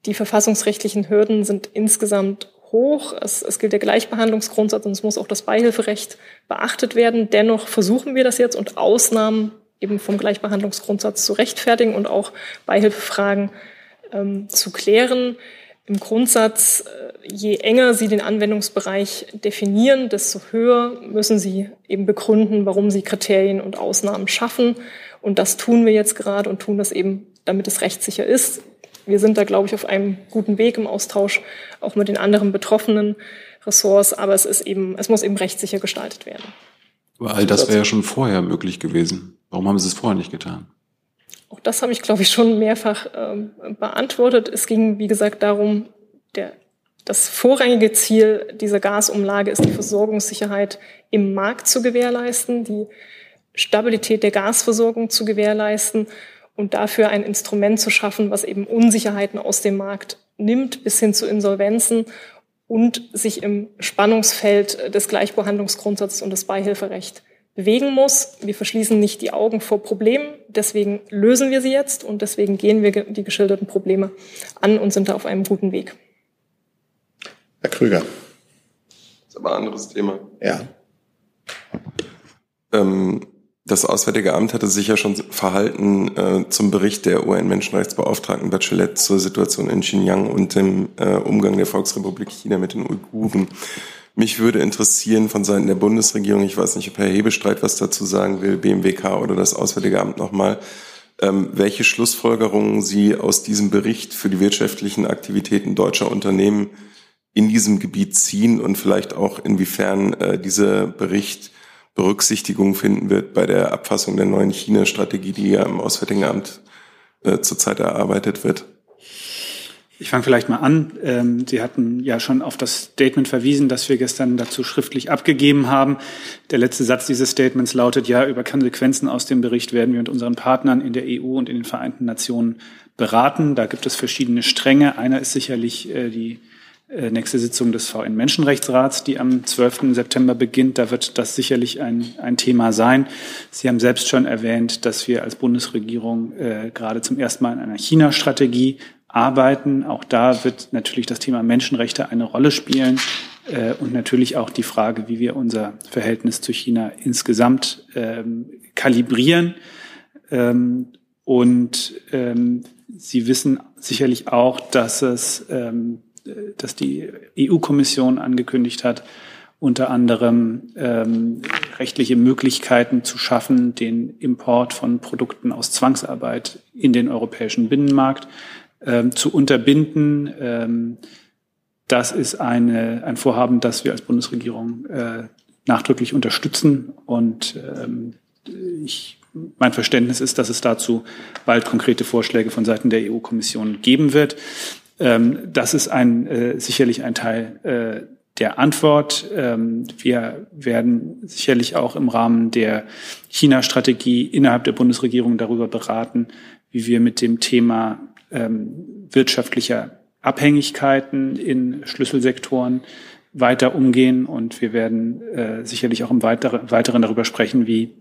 Speaker 17: Die verfassungsrechtlichen Hürden sind insgesamt hoch. Es, es gilt der Gleichbehandlungsgrundsatz und es muss auch das Beihilferecht beachtet werden. Dennoch versuchen wir das jetzt und Ausnahmen eben vom Gleichbehandlungsgrundsatz zu rechtfertigen und auch Beihilfefragen ähm, zu klären. Im Grundsatz, äh, je enger Sie den Anwendungsbereich definieren, desto höher müssen Sie eben begründen, warum Sie Kriterien und Ausnahmen schaffen. Und das tun wir jetzt gerade und tun das eben, damit es rechtssicher ist. Wir sind da, glaube ich, auf einem guten Weg im Austausch, auch mit den anderen betroffenen Ressorts. Aber es ist eben, es muss eben rechtssicher gestaltet werden.
Speaker 9: Aber all das wäre ja schon vorher möglich gewesen. Warum haben Sie es vorher nicht getan?
Speaker 17: Auch das habe ich, glaube ich, schon mehrfach ähm, beantwortet. Es ging, wie gesagt, darum, der, das vorrangige Ziel dieser Gasumlage ist die Versorgungssicherheit im Markt zu gewährleisten, die Stabilität der Gasversorgung zu gewährleisten und dafür ein Instrument zu schaffen, was eben Unsicherheiten aus dem Markt nimmt bis hin zu Insolvenzen und sich im Spannungsfeld des Gleichbehandlungsgrundsatzes und des Beihilferechts bewegen muss. Wir verschließen nicht die Augen vor Problemen, deswegen lösen wir sie jetzt und deswegen gehen wir die geschilderten Probleme an und sind da auf einem guten Weg.
Speaker 1: Herr Krüger.
Speaker 14: Das ist aber ein anderes Thema.
Speaker 1: Ja.
Speaker 14: Ähm, das Auswärtige Amt hatte sich ja schon verhalten äh, zum Bericht der UN-Menschenrechtsbeauftragten Bachelet zur Situation in Xinjiang und dem äh, Umgang der Volksrepublik China mit den Uiguren. Mich würde interessieren von Seiten der Bundesregierung, ich weiß nicht, ob Herr Hebestreit was dazu sagen will, BMWK oder das Auswärtige Amt nochmal, ähm, welche Schlussfolgerungen Sie aus diesem Bericht für die wirtschaftlichen Aktivitäten deutscher Unternehmen in diesem Gebiet ziehen und vielleicht auch inwiefern äh, dieser Bericht Berücksichtigung finden wird bei der Abfassung der neuen China-Strategie, die ja im Auswärtigen Amt äh, zurzeit erarbeitet wird.
Speaker 10: Ich fange vielleicht mal an. Ähm, Sie hatten ja schon auf das Statement verwiesen, das wir gestern dazu schriftlich abgegeben haben. Der letzte Satz dieses Statements lautet, ja, über Konsequenzen aus dem Bericht werden wir mit unseren Partnern in der EU und in den Vereinten Nationen beraten. Da gibt es verschiedene Stränge. Einer ist sicherlich äh, die äh, nächste Sitzung des VN-Menschenrechtsrats, die am 12. September beginnt. Da wird das sicherlich ein, ein Thema sein. Sie haben selbst schon erwähnt, dass wir als Bundesregierung äh, gerade zum ersten Mal in einer China-Strategie arbeiten. Auch da wird natürlich das Thema Menschenrechte eine Rolle spielen. äh, und natürlich auch die Frage, wie wir unser Verhältnis zu China insgesamt ähm, kalibrieren. Ähm, und ähm, Sie wissen sicherlich auch, dass es, ähm, dass die EU-Kommission angekündigt hat, unter anderem ähm, rechtliche Möglichkeiten zu schaffen, den Import von Produkten aus Zwangsarbeit in den europäischen Binnenmarkt ähm, zu unterbinden. Ähm, das ist eine, ein Vorhaben, das wir als Bundesregierung äh, nachdrücklich unterstützen. Und ähm, ich, mein Verständnis ist, dass es dazu bald konkrete Vorschläge von Seiten der EU-Kommission geben wird. Ähm, das ist ein, äh, sicherlich ein Teil äh, der Antwort. Ähm, wir werden sicherlich auch im Rahmen der China-Strategie innerhalb der Bundesregierung darüber beraten, wie wir mit dem Thema ähm, wirtschaftlicher Abhängigkeiten in Schlüsselsektoren weiter umgehen. Und wir werden äh, sicherlich auch im Weiteren darüber sprechen, wie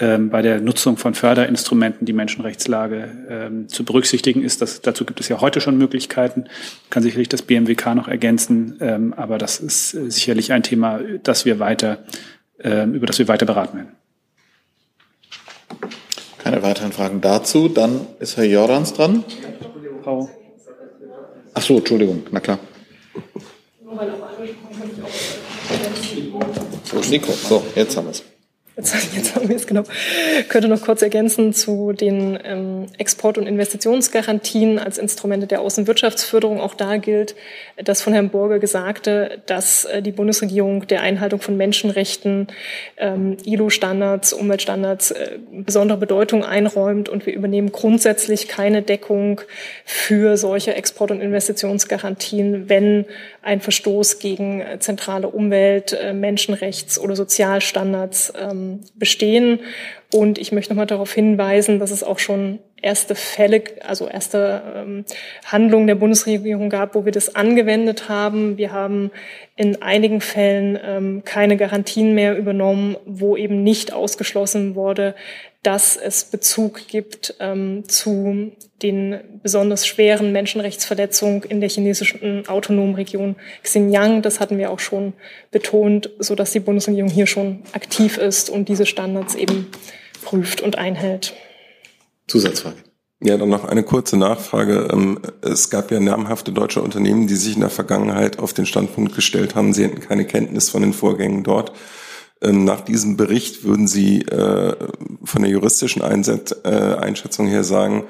Speaker 10: ähm, bei der Nutzung von Förderinstrumenten die Menschenrechtslage ähm, zu berücksichtigen ist. Das, dazu gibt es ja heute schon Möglichkeiten, kann sicherlich das BMWK noch ergänzen, ähm, aber das ist äh, sicherlich ein Thema, das wir weiter, ähm, über das wir weiter beraten werden.
Speaker 1: Keine weiteren Fragen dazu. Dann ist Herr Jordans dran. Frau. Ach so, Entschuldigung, na klar. So, Nico, so, jetzt haben wir es.
Speaker 17: Jetzt, haben wir es genau. Ich könnte noch kurz ergänzen zu den ähm, Export- und Investitionsgarantien als Instrumente der Außenwirtschaftsförderung. Auch da gilt das von Herrn Burger Gesagte, dass äh, die Bundesregierung der Einhaltung von Menschenrechten, ähm, ILO-Standards, Umweltstandards äh, besondere Bedeutung einräumt und wir übernehmen grundsätzlich keine Deckung für solche Export- und Investitionsgarantien, wenn ein Verstoß gegen äh, zentrale Umwelt-, äh, Menschenrechts- oder Sozialstandards ähm, bestehen. Und ich möchte nochmal darauf hinweisen, dass es auch schon erste Fälle, also erste ähm, Handlungen der Bundesregierung gab, wo wir das angewendet haben. Wir haben in einigen Fällen ähm, keine Garantien mehr übernommen, wo eben nicht ausgeschlossen wurde, dass es Bezug gibt ähm, zu den besonders schweren Menschenrechtsverletzungen in der chinesischen autonomen Region Xinjiang. Das hatten wir auch schon betont, so dass die Bundesregierung hier schon aktiv ist und diese Standards eben prüft und einhält.
Speaker 1: Zusatzfrage.
Speaker 14: Ja, dann noch eine kurze Nachfrage. Ähm, es gab ja namhafte deutsche Unternehmen, die sich in der Vergangenheit auf den Standpunkt gestellt haben, sie hätten keine Kenntnis von den Vorgängen dort. Ähm, nach diesem Bericht würden Sie äh, von der juristischen äh, Einschätzung her sagen,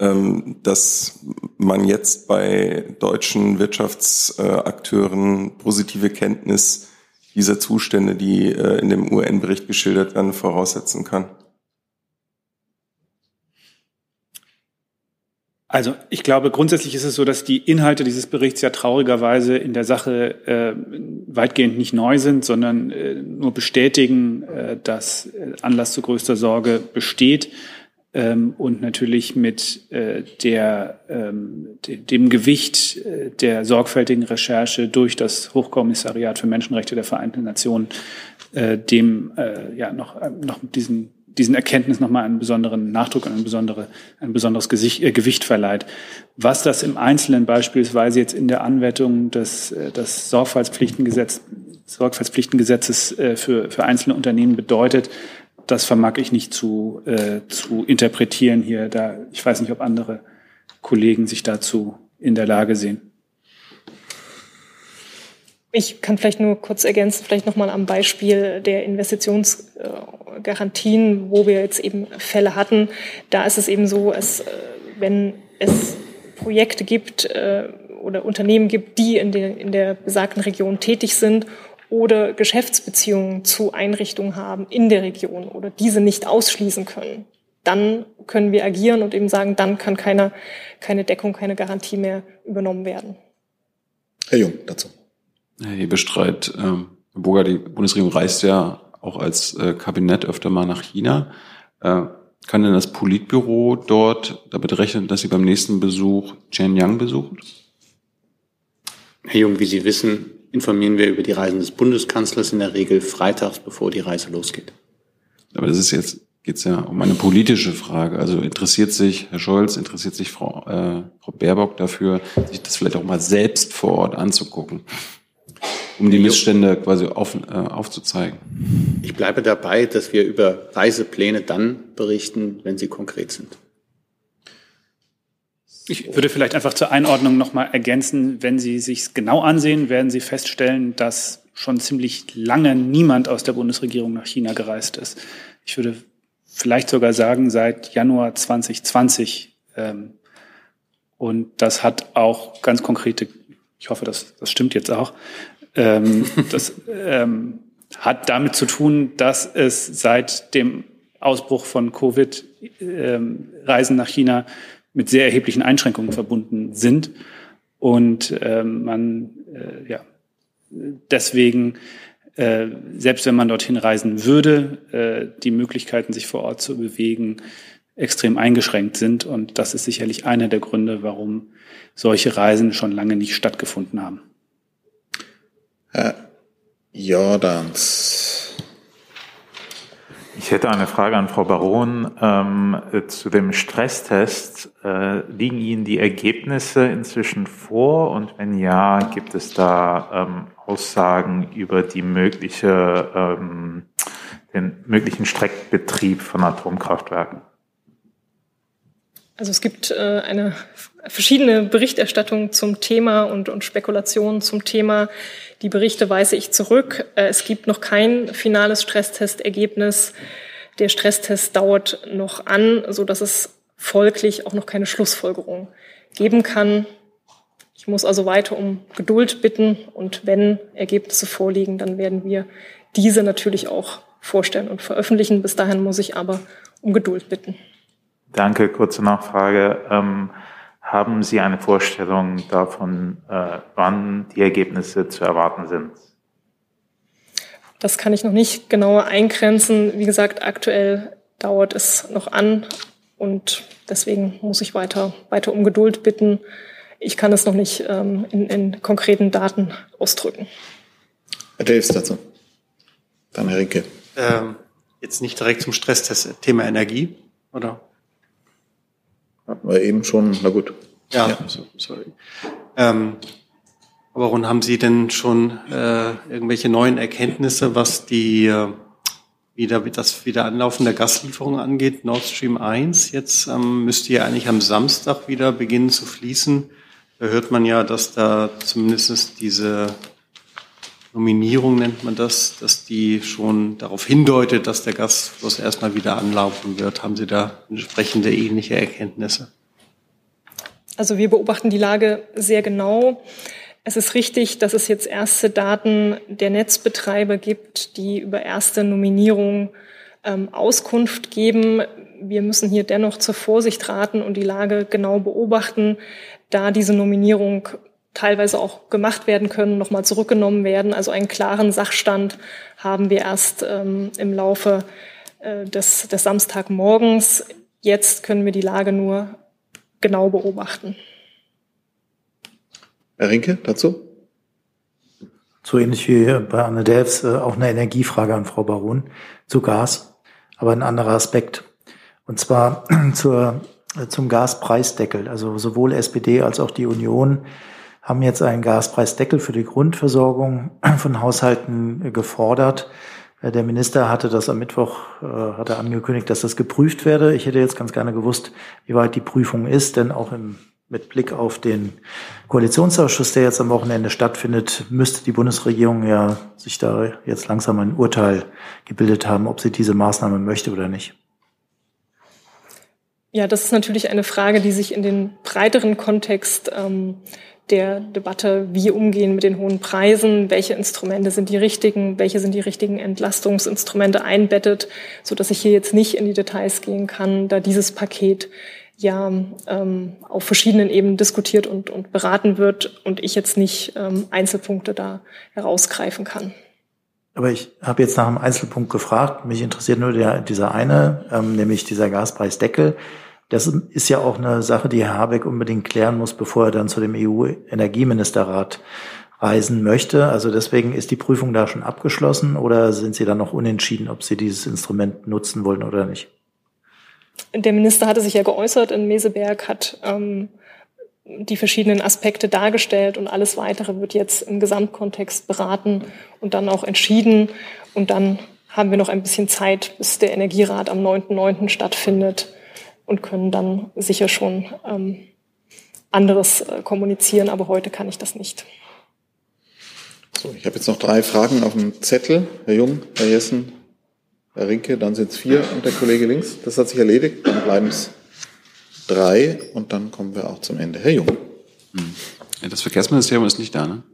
Speaker 14: ähm, dass man jetzt bei deutschen Wirtschaftsakteuren positive Kenntnis dieser Zustände, die äh, in dem UN-Bericht geschildert werden, voraussetzen kann?
Speaker 10: Also ich glaube, grundsätzlich ist es so, dass die Inhalte dieses Berichts ja traurigerweise in der Sache äh, weitgehend nicht neu sind, sondern äh, nur bestätigen, äh, dass äh, Anlass zu größter Sorge besteht ähm, und natürlich mit äh, der, ähm, de, dem Gewicht äh, der sorgfältigen Recherche durch das Hochkommissariat für Menschenrechte der Vereinten Nationen äh, dem äh, ja noch, äh, noch diesen diesen Erkenntnis nochmal einen besonderen Nachdruck ein, besondere, ein besonderes Gesicht, äh, Gewicht verleiht. Was das im Einzelnen beispielsweise jetzt in der Anwendung des, äh, des Sorgfaltspflichtengesetz, Sorgfaltspflichtengesetzes äh, für, für einzelne Unternehmen bedeutet, das vermag ich nicht zu, äh, zu interpretieren hier. Da, ich weiß nicht, ob andere Kollegen sich dazu in der Lage sehen.
Speaker 17: Ich kann vielleicht nur kurz ergänzen, vielleicht nochmal am Beispiel der Investitionsgarantien, wo wir jetzt eben Fälle hatten. Da ist es eben so, es, äh, wenn es Projekte gibt äh, oder Unternehmen gibt, die in der, in der besagten Region tätig sind oder Geschäftsbeziehungen zu Einrichtungen haben in der Region oder diese nicht ausschließen können, dann können wir agieren und eben sagen, dann kann keine, keine Deckung, keine Garantie mehr übernommen werden.
Speaker 1: Herr Jung, dazu.
Speaker 9: Herr Hebestreit, ähm, Herr Burger, die Bundesregierung reist ja auch als äh, Kabinett öfter mal nach China. Äh, kann denn das Politbüro dort damit rechnen, dass Sie beim nächsten Besuch Shenyang besuchen?
Speaker 2: Herr Jung, wie Sie wissen, informieren wir über die Reisen des Bundeskanzlers in der Regel freitags, bevor die Reise losgeht.
Speaker 9: Aber das ist jetzt geht's ja um eine politische Frage. Also interessiert sich Herr Scholz, interessiert sich Frau, äh, Frau Baerbock dafür, sich das vielleicht auch mal selbst vor Ort anzugucken? Um die Missstände quasi auf, äh, aufzuzeigen.
Speaker 2: Ich bleibe dabei, dass wir über Reisepläne dann berichten, wenn sie konkret sind.
Speaker 10: Ich würde vielleicht einfach zur Einordnung nochmal ergänzen, wenn Sie sich genau ansehen, werden Sie feststellen, dass schon ziemlich lange niemand aus der Bundesregierung nach China gereist ist. Ich würde vielleicht sogar sagen, seit Januar 2020. Ähm, und das hat auch ganz konkrete, ich hoffe, das, das stimmt jetzt auch, ähm, das ähm, hat damit zu tun, dass es seit dem Ausbruch von Covid ähm, Reisen nach China mit sehr erheblichen Einschränkungen verbunden sind und ähm, man äh, ja deswegen äh, selbst wenn man dorthin reisen würde, äh, die Möglichkeiten, sich vor Ort zu bewegen, extrem eingeschränkt sind. Und das ist sicherlich einer der Gründe, warum solche Reisen schon lange nicht stattgefunden haben.
Speaker 1: Herr Jordans.
Speaker 3: Ich hätte eine Frage an Frau Baron ähm, zu dem Stresstest. Äh, liegen Ihnen die Ergebnisse inzwischen vor? Und wenn ja, gibt es da ähm, Aussagen über die mögliche, ähm, den möglichen Streckbetrieb von Atomkraftwerken?
Speaker 17: Also es gibt äh, eine verschiedene Berichterstattung zum Thema und, und Spekulationen zum Thema. Die Berichte weise ich zurück. Äh, es gibt noch kein finales Stresstestergebnis. Der Stresstest dauert noch an, so dass es folglich auch noch keine Schlussfolgerung geben kann. Ich muss also weiter um Geduld bitten und wenn Ergebnisse vorliegen, dann werden wir diese natürlich auch vorstellen und veröffentlichen. Bis dahin muss ich aber um Geduld bitten.
Speaker 3: Danke. Kurze Nachfrage. Ähm haben Sie eine Vorstellung davon, äh, wann die Ergebnisse zu erwarten sind?
Speaker 17: Das kann ich noch nicht genauer eingrenzen. Wie gesagt, aktuell dauert es noch an und deswegen muss ich weiter, weiter um Geduld bitten. Ich kann es noch nicht ähm, in, in konkreten Daten ausdrücken.
Speaker 1: Herr Davis dazu. Dann Herr Rinke.
Speaker 8: Ähm, jetzt nicht direkt zum Stresstest, Thema Energie, oder?
Speaker 1: Hatten wir eben schon, na gut.
Speaker 8: Ja, ja. So, sorry. Ähm, aber warum haben Sie denn schon äh, irgendwelche neuen Erkenntnisse, was die äh, wieder das Wiederanlaufen der Gaslieferung angeht? Nord Stream 1 jetzt ähm, müsste ja eigentlich am Samstag wieder beginnen zu fließen. Da hört man ja, dass da zumindest diese Nominierung nennt man das, dass die schon darauf hindeutet, dass der Gasfluss erstmal wieder anlaufen wird. Haben Sie da entsprechende ähnliche Erkenntnisse?
Speaker 17: Also wir beobachten die Lage sehr genau. Es ist richtig, dass es jetzt erste Daten der Netzbetreiber gibt, die über erste Nominierungen ähm, Auskunft geben. Wir müssen hier dennoch zur Vorsicht raten und die Lage genau beobachten, da diese Nominierung teilweise auch gemacht werden können, nochmal zurückgenommen werden. Also einen klaren Sachstand haben wir erst ähm, im Laufe äh, des, des Samstagmorgens. Jetzt können wir die Lage nur genau beobachten.
Speaker 1: Herr Rinke, dazu?
Speaker 12: So ähnlich wie bei Anne Delfs äh, auch eine Energiefrage an Frau Baron zu Gas, aber ein anderer Aspekt. Und zwar zur, äh, zum Gaspreisdeckel. Also sowohl SPD als auch die Union haben jetzt einen Gaspreisdeckel für die Grundversorgung von Haushalten gefordert. Äh, der Minister hatte das am Mittwoch, äh, hat er angekündigt, dass das geprüft werde. Ich hätte jetzt ganz gerne gewusst, wie weit die Prüfung ist, denn auch im, mit Blick auf den Koalitionsausschuss, der jetzt am Wochenende stattfindet, müsste die Bundesregierung ja sich da jetzt langsam ein Urteil gebildet haben, ob sie diese Maßnahme möchte oder nicht.
Speaker 17: Ja, das ist natürlich eine Frage, die sich in den breiteren Kontext ähm, der Debatte, wie umgehen mit den hohen Preisen, welche Instrumente sind die richtigen, welche sind die richtigen Entlastungsinstrumente einbettet, so dass ich hier jetzt nicht in die Details gehen kann, da dieses Paket ja ähm, auf verschiedenen Ebenen diskutiert und, und beraten wird und ich jetzt nicht ähm, Einzelpunkte da herausgreifen kann.
Speaker 12: Aber ich habe jetzt nach einem Einzelpunkt gefragt. Mich interessiert nur der, dieser eine, ähm, nämlich dieser Gaspreisdeckel. Das ist ja auch eine Sache, die Herr Habeck unbedingt klären muss, bevor er dann zu dem EU-Energieministerrat reisen möchte. Also deswegen ist die Prüfung da schon abgeschlossen oder sind Sie dann noch unentschieden, ob Sie dieses Instrument nutzen wollen oder nicht?
Speaker 17: Der Minister hatte sich ja geäußert in Meseberg, hat ähm, die verschiedenen Aspekte dargestellt und alles weitere wird jetzt im Gesamtkontext beraten und dann auch entschieden. Und dann haben wir noch ein bisschen Zeit, bis der Energierat am 9.9. stattfindet und können dann sicher schon ähm, anderes äh, kommunizieren, aber heute kann ich das nicht.
Speaker 1: So, ich habe jetzt noch drei Fragen auf dem Zettel. Herr Jung, Herr Jessen, Herr Rinke, dann sind es vier und der Kollege links. Das hat sich erledigt, dann bleiben es drei und dann kommen wir auch zum Ende. Herr Jung.
Speaker 9: Hm. Das Verkehrsministerium ist nicht da, ne?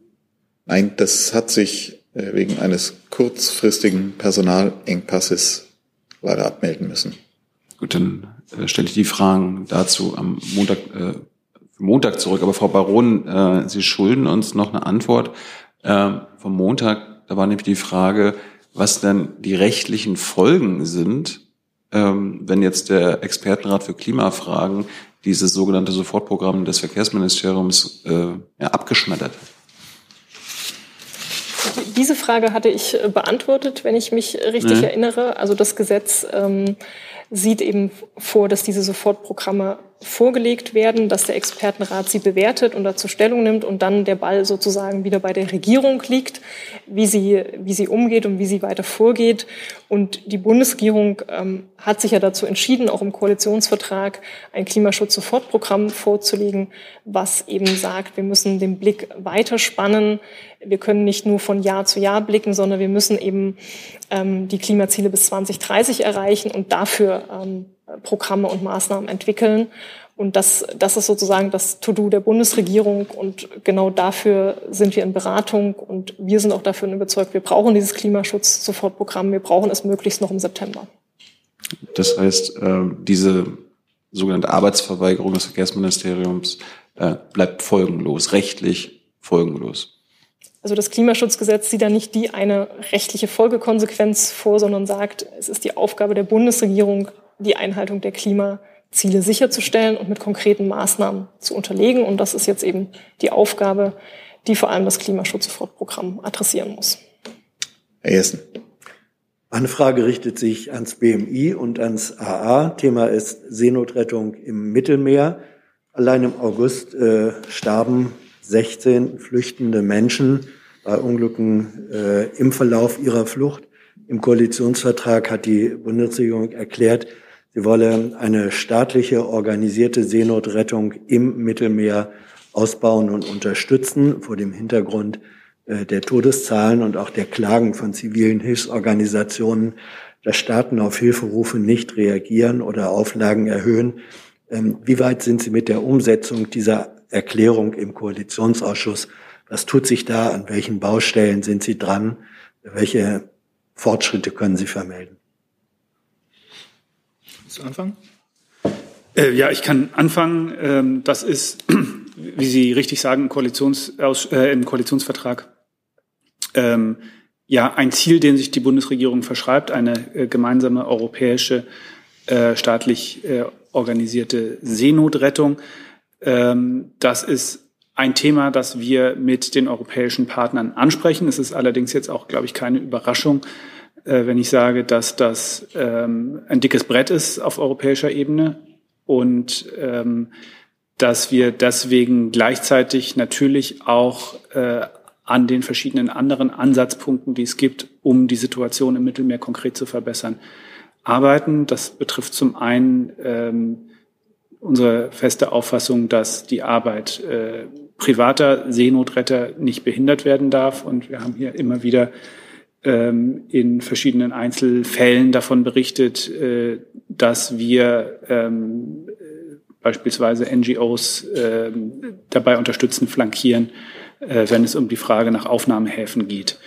Speaker 1: Nein, das hat sich äh, wegen eines kurzfristigen Personalengpasses leider abmelden müssen.
Speaker 9: Gut, dann stelle ich die Fragen dazu am Montag, äh, Montag zurück. Aber Frau Baron, äh, Sie schulden uns noch eine Antwort äh, vom Montag. Da war nämlich die Frage, was denn die rechtlichen Folgen sind, ähm, wenn jetzt der Expertenrat für Klimafragen dieses sogenannte Sofortprogramm des Verkehrsministeriums äh, ja, abgeschmettert hat.
Speaker 17: Diese Frage hatte ich äh, beantwortet, wenn ich mich richtig mhm. erinnere. Also das Gesetz ähm, sieht eben vor, dass diese Sofortprogramme vorgelegt werden, dass der Expertenrat sie bewertet und dazu Stellung nimmt und dann der Ball sozusagen wieder bei der Regierung liegt, wie sie, wie sie umgeht und wie sie weiter vorgeht. Und die Bundesregierung ähm, hat sich ja dazu entschieden, auch im Koalitionsvertrag ein Klimaschutz-Sofortprogramm vorzulegen, was eben sagt, wir müssen den Blick weiterspannen. Wir können nicht nur von Jahr zu Jahr blicken, sondern wir müssen eben ähm, die Klimaziele bis 2030 erreichen und dafür ähm, Programme und Maßnahmen entwickeln. Und das, das ist sozusagen das To-Do der Bundesregierung. Und genau dafür sind wir in Beratung. Und wir sind auch dafür überzeugt, wir brauchen dieses Klimaschutz-Sofortprogramm. Wir brauchen es möglichst noch im September.
Speaker 9: Das heißt, äh, diese sogenannte Arbeitsverweigerung des Verkehrsministeriums äh, bleibt folgenlos, rechtlich folgenlos.
Speaker 17: Also das Klimaschutzgesetz sieht da nicht die eine rechtliche Folgekonsequenz vor, sondern sagt, es ist die Aufgabe der Bundesregierung, die Einhaltung der Klimaziele sicherzustellen und mit konkreten Maßnahmen zu unterlegen. Und das ist jetzt eben die Aufgabe, die vor allem das Klimaschutzsofortprogramm adressieren muss.
Speaker 1: Herr Jessen.
Speaker 7: Meine Frage richtet sich ans BMI und ans AA. Thema ist Seenotrettung im Mittelmeer. Allein im August äh, starben 16 flüchtende Menschen bei Unglücken äh, im Verlauf ihrer Flucht. Im Koalitionsvertrag hat die Bundesregierung erklärt, Sie wolle eine staatliche organisierte Seenotrettung im Mittelmeer ausbauen und unterstützen vor dem Hintergrund äh, der Todeszahlen und auch der Klagen von zivilen Hilfsorganisationen, dass Staaten auf Hilferufe nicht reagieren oder Auflagen erhöhen. Ähm, wie weit sind Sie mit der Umsetzung dieser Erklärung im Koalitionsausschuss? Was tut sich da? An welchen Baustellen sind Sie dran? Welche Fortschritte können Sie vermelden?
Speaker 10: Willst du anfangen? Äh, ja, ich kann anfangen. Ähm, das ist, wie Sie richtig sagen, im, Koalitions, äh, im Koalitionsvertrag ähm, ja ein Ziel, den sich die Bundesregierung verschreibt, eine äh, gemeinsame europäische äh, staatlich äh, organisierte Seenotrettung. Ähm, das ist ein Thema, das wir mit den europäischen Partnern ansprechen. Es ist allerdings jetzt auch, glaube ich, keine Überraschung, äh, wenn ich sage, dass das ähm, ein dickes Brett ist auf europäischer Ebene und ähm, dass wir deswegen gleichzeitig natürlich auch äh, an den verschiedenen anderen Ansatzpunkten, die es gibt, um die Situation im Mittelmeer konkret zu verbessern, arbeiten. Das betrifft zum einen ähm, unsere feste Auffassung, dass die Arbeit äh, privater Seenotretter nicht behindert werden darf. Und wir haben hier immer wieder ähm, in verschiedenen Einzelfällen davon berichtet, äh, dass wir ähm, beispielsweise NGOs äh, dabei unterstützen, flankieren, äh, wenn es um die Frage nach Aufnahmehäfen geht.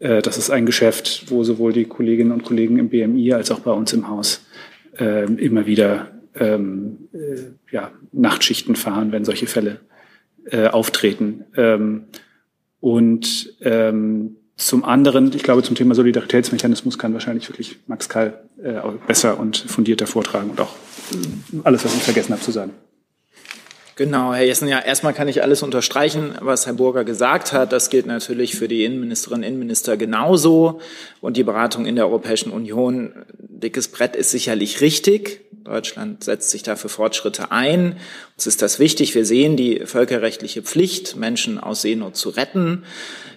Speaker 10: Das ist ein Geschäft, wo sowohl die Kolleginnen und Kollegen im BMI als auch bei uns im Haus immer wieder ähm, äh, ja, Nachtschichten fahren, wenn solche Fälle äh, auftreten. Ähm, und ähm, zum anderen, ich glaube, zum Thema Solidaritätsmechanismus kann wahrscheinlich wirklich Max Kall äh, besser und fundierter vortragen und auch alles, was ich vergessen habe zu sagen.
Speaker 4: Genau, Herr Jessen, ja, erstmal kann ich alles unterstreichen, was Herr Burger gesagt hat. Das gilt natürlich für die Innenministerinnen und Innenminister genauso. Und die Beratung in der Europäischen Union, dickes Brett ist sicherlich richtig. Deutschland setzt sich dafür Fortschritte ein. Uns ist das wichtig. Wir sehen die völkerrechtliche Pflicht, Menschen aus Seenot zu retten.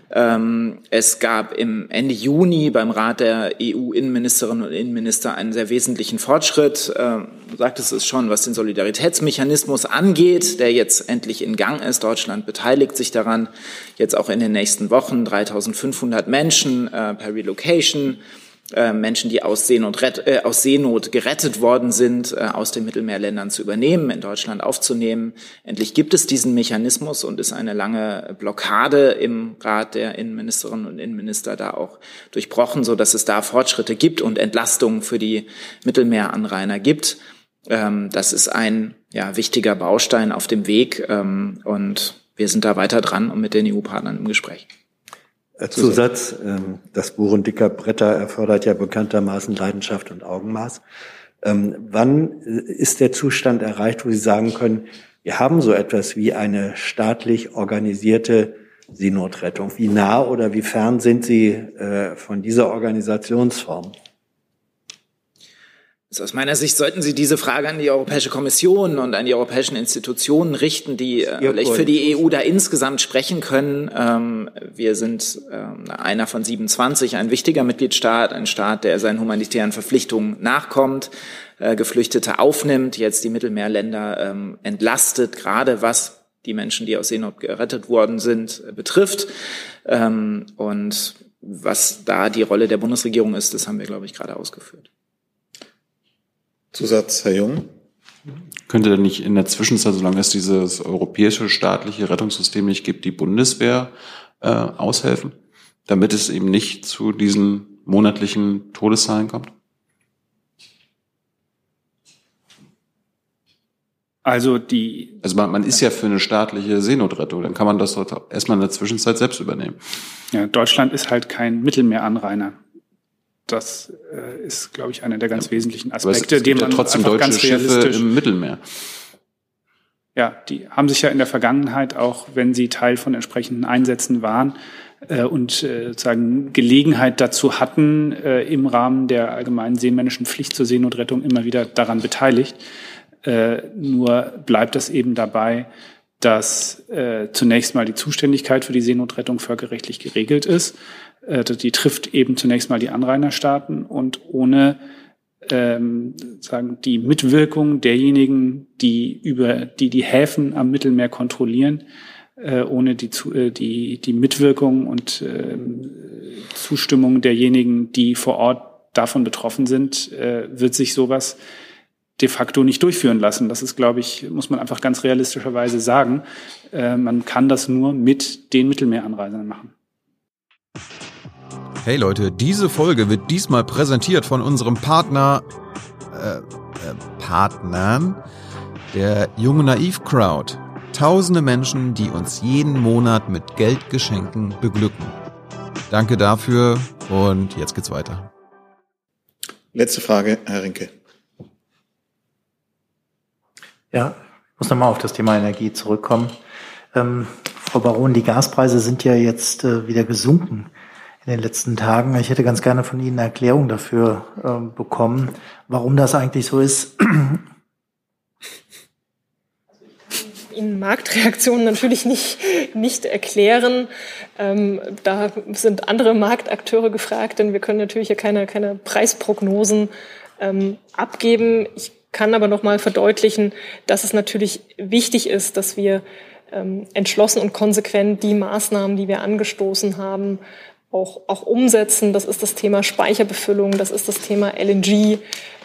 Speaker 4: Ähm, es gab im Ende Juni beim Rat der EU-Innenministerinnen und Innenminister einen sehr wesentlichen Fortschritt. Ähm, sagtest es schon, was den Solidaritätsmechanismus angeht, der jetzt endlich in Gang ist. Deutschland beteiligt sich daran, jetzt auch in den nächsten Wochen 3500 Menschen äh, per Relocation äh, Menschen, die aus Seenot, äh, aus Seenot gerettet worden sind, äh, aus den Mittelmeerländern zu übernehmen, in Deutschland aufzunehmen. Endlich gibt es diesen Mechanismus und ist eine lange Blockade im Rat der Innenministerinnen und Innenminister da auch durchbrochen, so dass es da Fortschritte gibt und Entlastungen für die Mittelmeeranrainer gibt. Ähm, das ist ein ja, wichtiger Baustein auf dem Weg ähm, und wir sind da weiter dran und mit den EU-Partnern im Gespräch.
Speaker 7: Zusatz, ähm, das Bohren dicker Bretter erfordert ja bekanntermaßen Leidenschaft und Augenmaß. Ähm, wann ist der Zustand erreicht, wo Sie sagen können, wir haben so etwas wie eine staatlich organisierte Seenotrettung? Wie nah oder wie fern sind Sie äh, von dieser Organisationsform?
Speaker 4: Also aus meiner Sicht sollten Sie diese Frage an die Europäische Kommission und an die europäischen Institutionen richten, die äh, vielleicht für die EU da insgesamt sprechen können. Ähm, wir sind ähm, einer von 27, ein wichtiger Mitgliedstaat, ein Staat, der seinen humanitären Verpflichtungen nachkommt, äh, Geflüchtete aufnimmt, jetzt die Mittelmeerländer ähm, entlastet, gerade was die Menschen, die aus Seenot gerettet worden sind, äh, betrifft. Und was da die Rolle der Bundesregierung ist, das haben wir, glaube ich, gerade ausgeführt.
Speaker 1: Zusatz, Herr Jung.
Speaker 9: Könnte denn nicht in der Zwischenzeit, solange es dieses europäische staatliche Rettungssystem nicht gibt, die Bundeswehr äh, aushelfen, damit es eben nicht zu diesen monatlichen Todeszahlen kommt?
Speaker 10: Also die.
Speaker 9: Also man, man ist ja für eine staatliche Seenotrettung, dann kann man das dort erstmal in der Zwischenzeit selbst übernehmen.
Speaker 10: Ja, Deutschland ist halt kein Mittelmeeranrainer. Das äh, ist, glaube ich, einer der ganz wesentlichen Aspekte,
Speaker 9: die man ja trotzdem deutsche ganz Schiffe im Mittelmeer.
Speaker 10: Ja, die haben sich ja in der Vergangenheit auch, wenn sie Teil von entsprechenden Einsätzen waren äh, und äh, sozusagen Gelegenheit dazu hatten, äh, im Rahmen der allgemeinen seemännischen Pflicht zur Seenotrettung immer wieder daran beteiligt. Äh, nur bleibt es eben dabei, dass äh, zunächst mal die Zuständigkeit für die Seenotrettung völkerrechtlich geregelt ist. Äh, die trifft eben zunächst mal die Anrainerstaaten und ohne ähm, sagen die Mitwirkung derjenigen, die über die die Häfen am Mittelmeer kontrollieren, äh, ohne die, äh, die die Mitwirkung und äh, Zustimmung derjenigen, die vor Ort davon betroffen sind, äh, wird sich sowas de facto nicht durchführen lassen. Das ist, glaube ich, muss man einfach ganz realistischerweise sagen. Äh, man kann das nur mit den Mittelmeeranreisern machen.
Speaker 6: Hey Leute, diese Folge wird diesmal präsentiert von unserem Partner, äh, äh, Partnern, der Junge Naiv Crowd. Tausende Menschen, die uns jeden Monat mit Geldgeschenken beglücken. Danke dafür und jetzt geht's weiter.
Speaker 1: Letzte Frage, Herr Rinke.
Speaker 12: Ja, ich muss nochmal auf das Thema Energie zurückkommen. Ähm, Frau Baron, die Gaspreise sind ja jetzt äh, wieder gesunken in den letzten Tagen. Ich hätte ganz gerne von Ihnen eine Erklärung dafür äh, bekommen, warum das eigentlich so ist.
Speaker 17: Ihnen Marktreaktionen natürlich nicht, nicht erklären. Ähm, da sind andere Marktakteure gefragt, denn wir können natürlich ja keine, keine Preisprognosen ähm, abgeben. Ich kann aber noch mal verdeutlichen, dass es natürlich wichtig ist, dass wir ähm, entschlossen und konsequent die Maßnahmen, die wir angestoßen haben, auch, auch umsetzen. Das ist das Thema Speicherbefüllung, das ist das Thema LNG,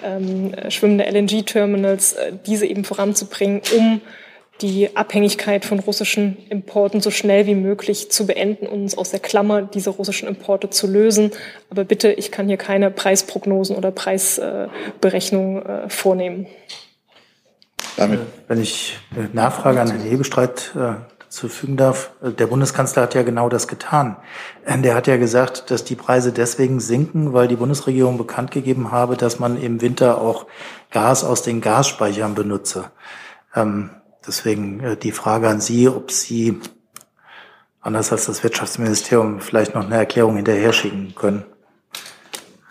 Speaker 17: ähm, schwimmende LNG-Terminals, äh, diese eben voranzubringen, um die Abhängigkeit von russischen Importen so schnell wie möglich zu beenden und uns aus der Klammer dieser russischen Importe zu lösen. Aber bitte, ich kann hier keine Preisprognosen oder Preisberechnungen äh, vornehmen.
Speaker 12: Damit. Wenn ich Nachfrage an Herrn Hebestreit äh, zufügen darf, der Bundeskanzler hat ja genau das getan. Der hat ja gesagt, dass die Preise deswegen sinken, weil die Bundesregierung bekannt gegeben habe, dass man im Winter auch Gas aus den Gasspeichern benutze. Ähm, Deswegen äh, die Frage an Sie, ob Sie, anders als das Wirtschaftsministerium, vielleicht noch eine Erklärung hinterher schicken können.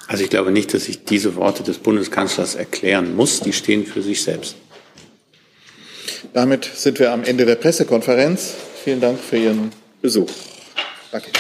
Speaker 2: Also ich glaube nicht, dass ich diese Worte des Bundeskanzlers erklären muss. Die stehen für sich selbst.
Speaker 18: Damit sind wir am Ende der Pressekonferenz. Vielen Dank für Ihren Besuch. Danke.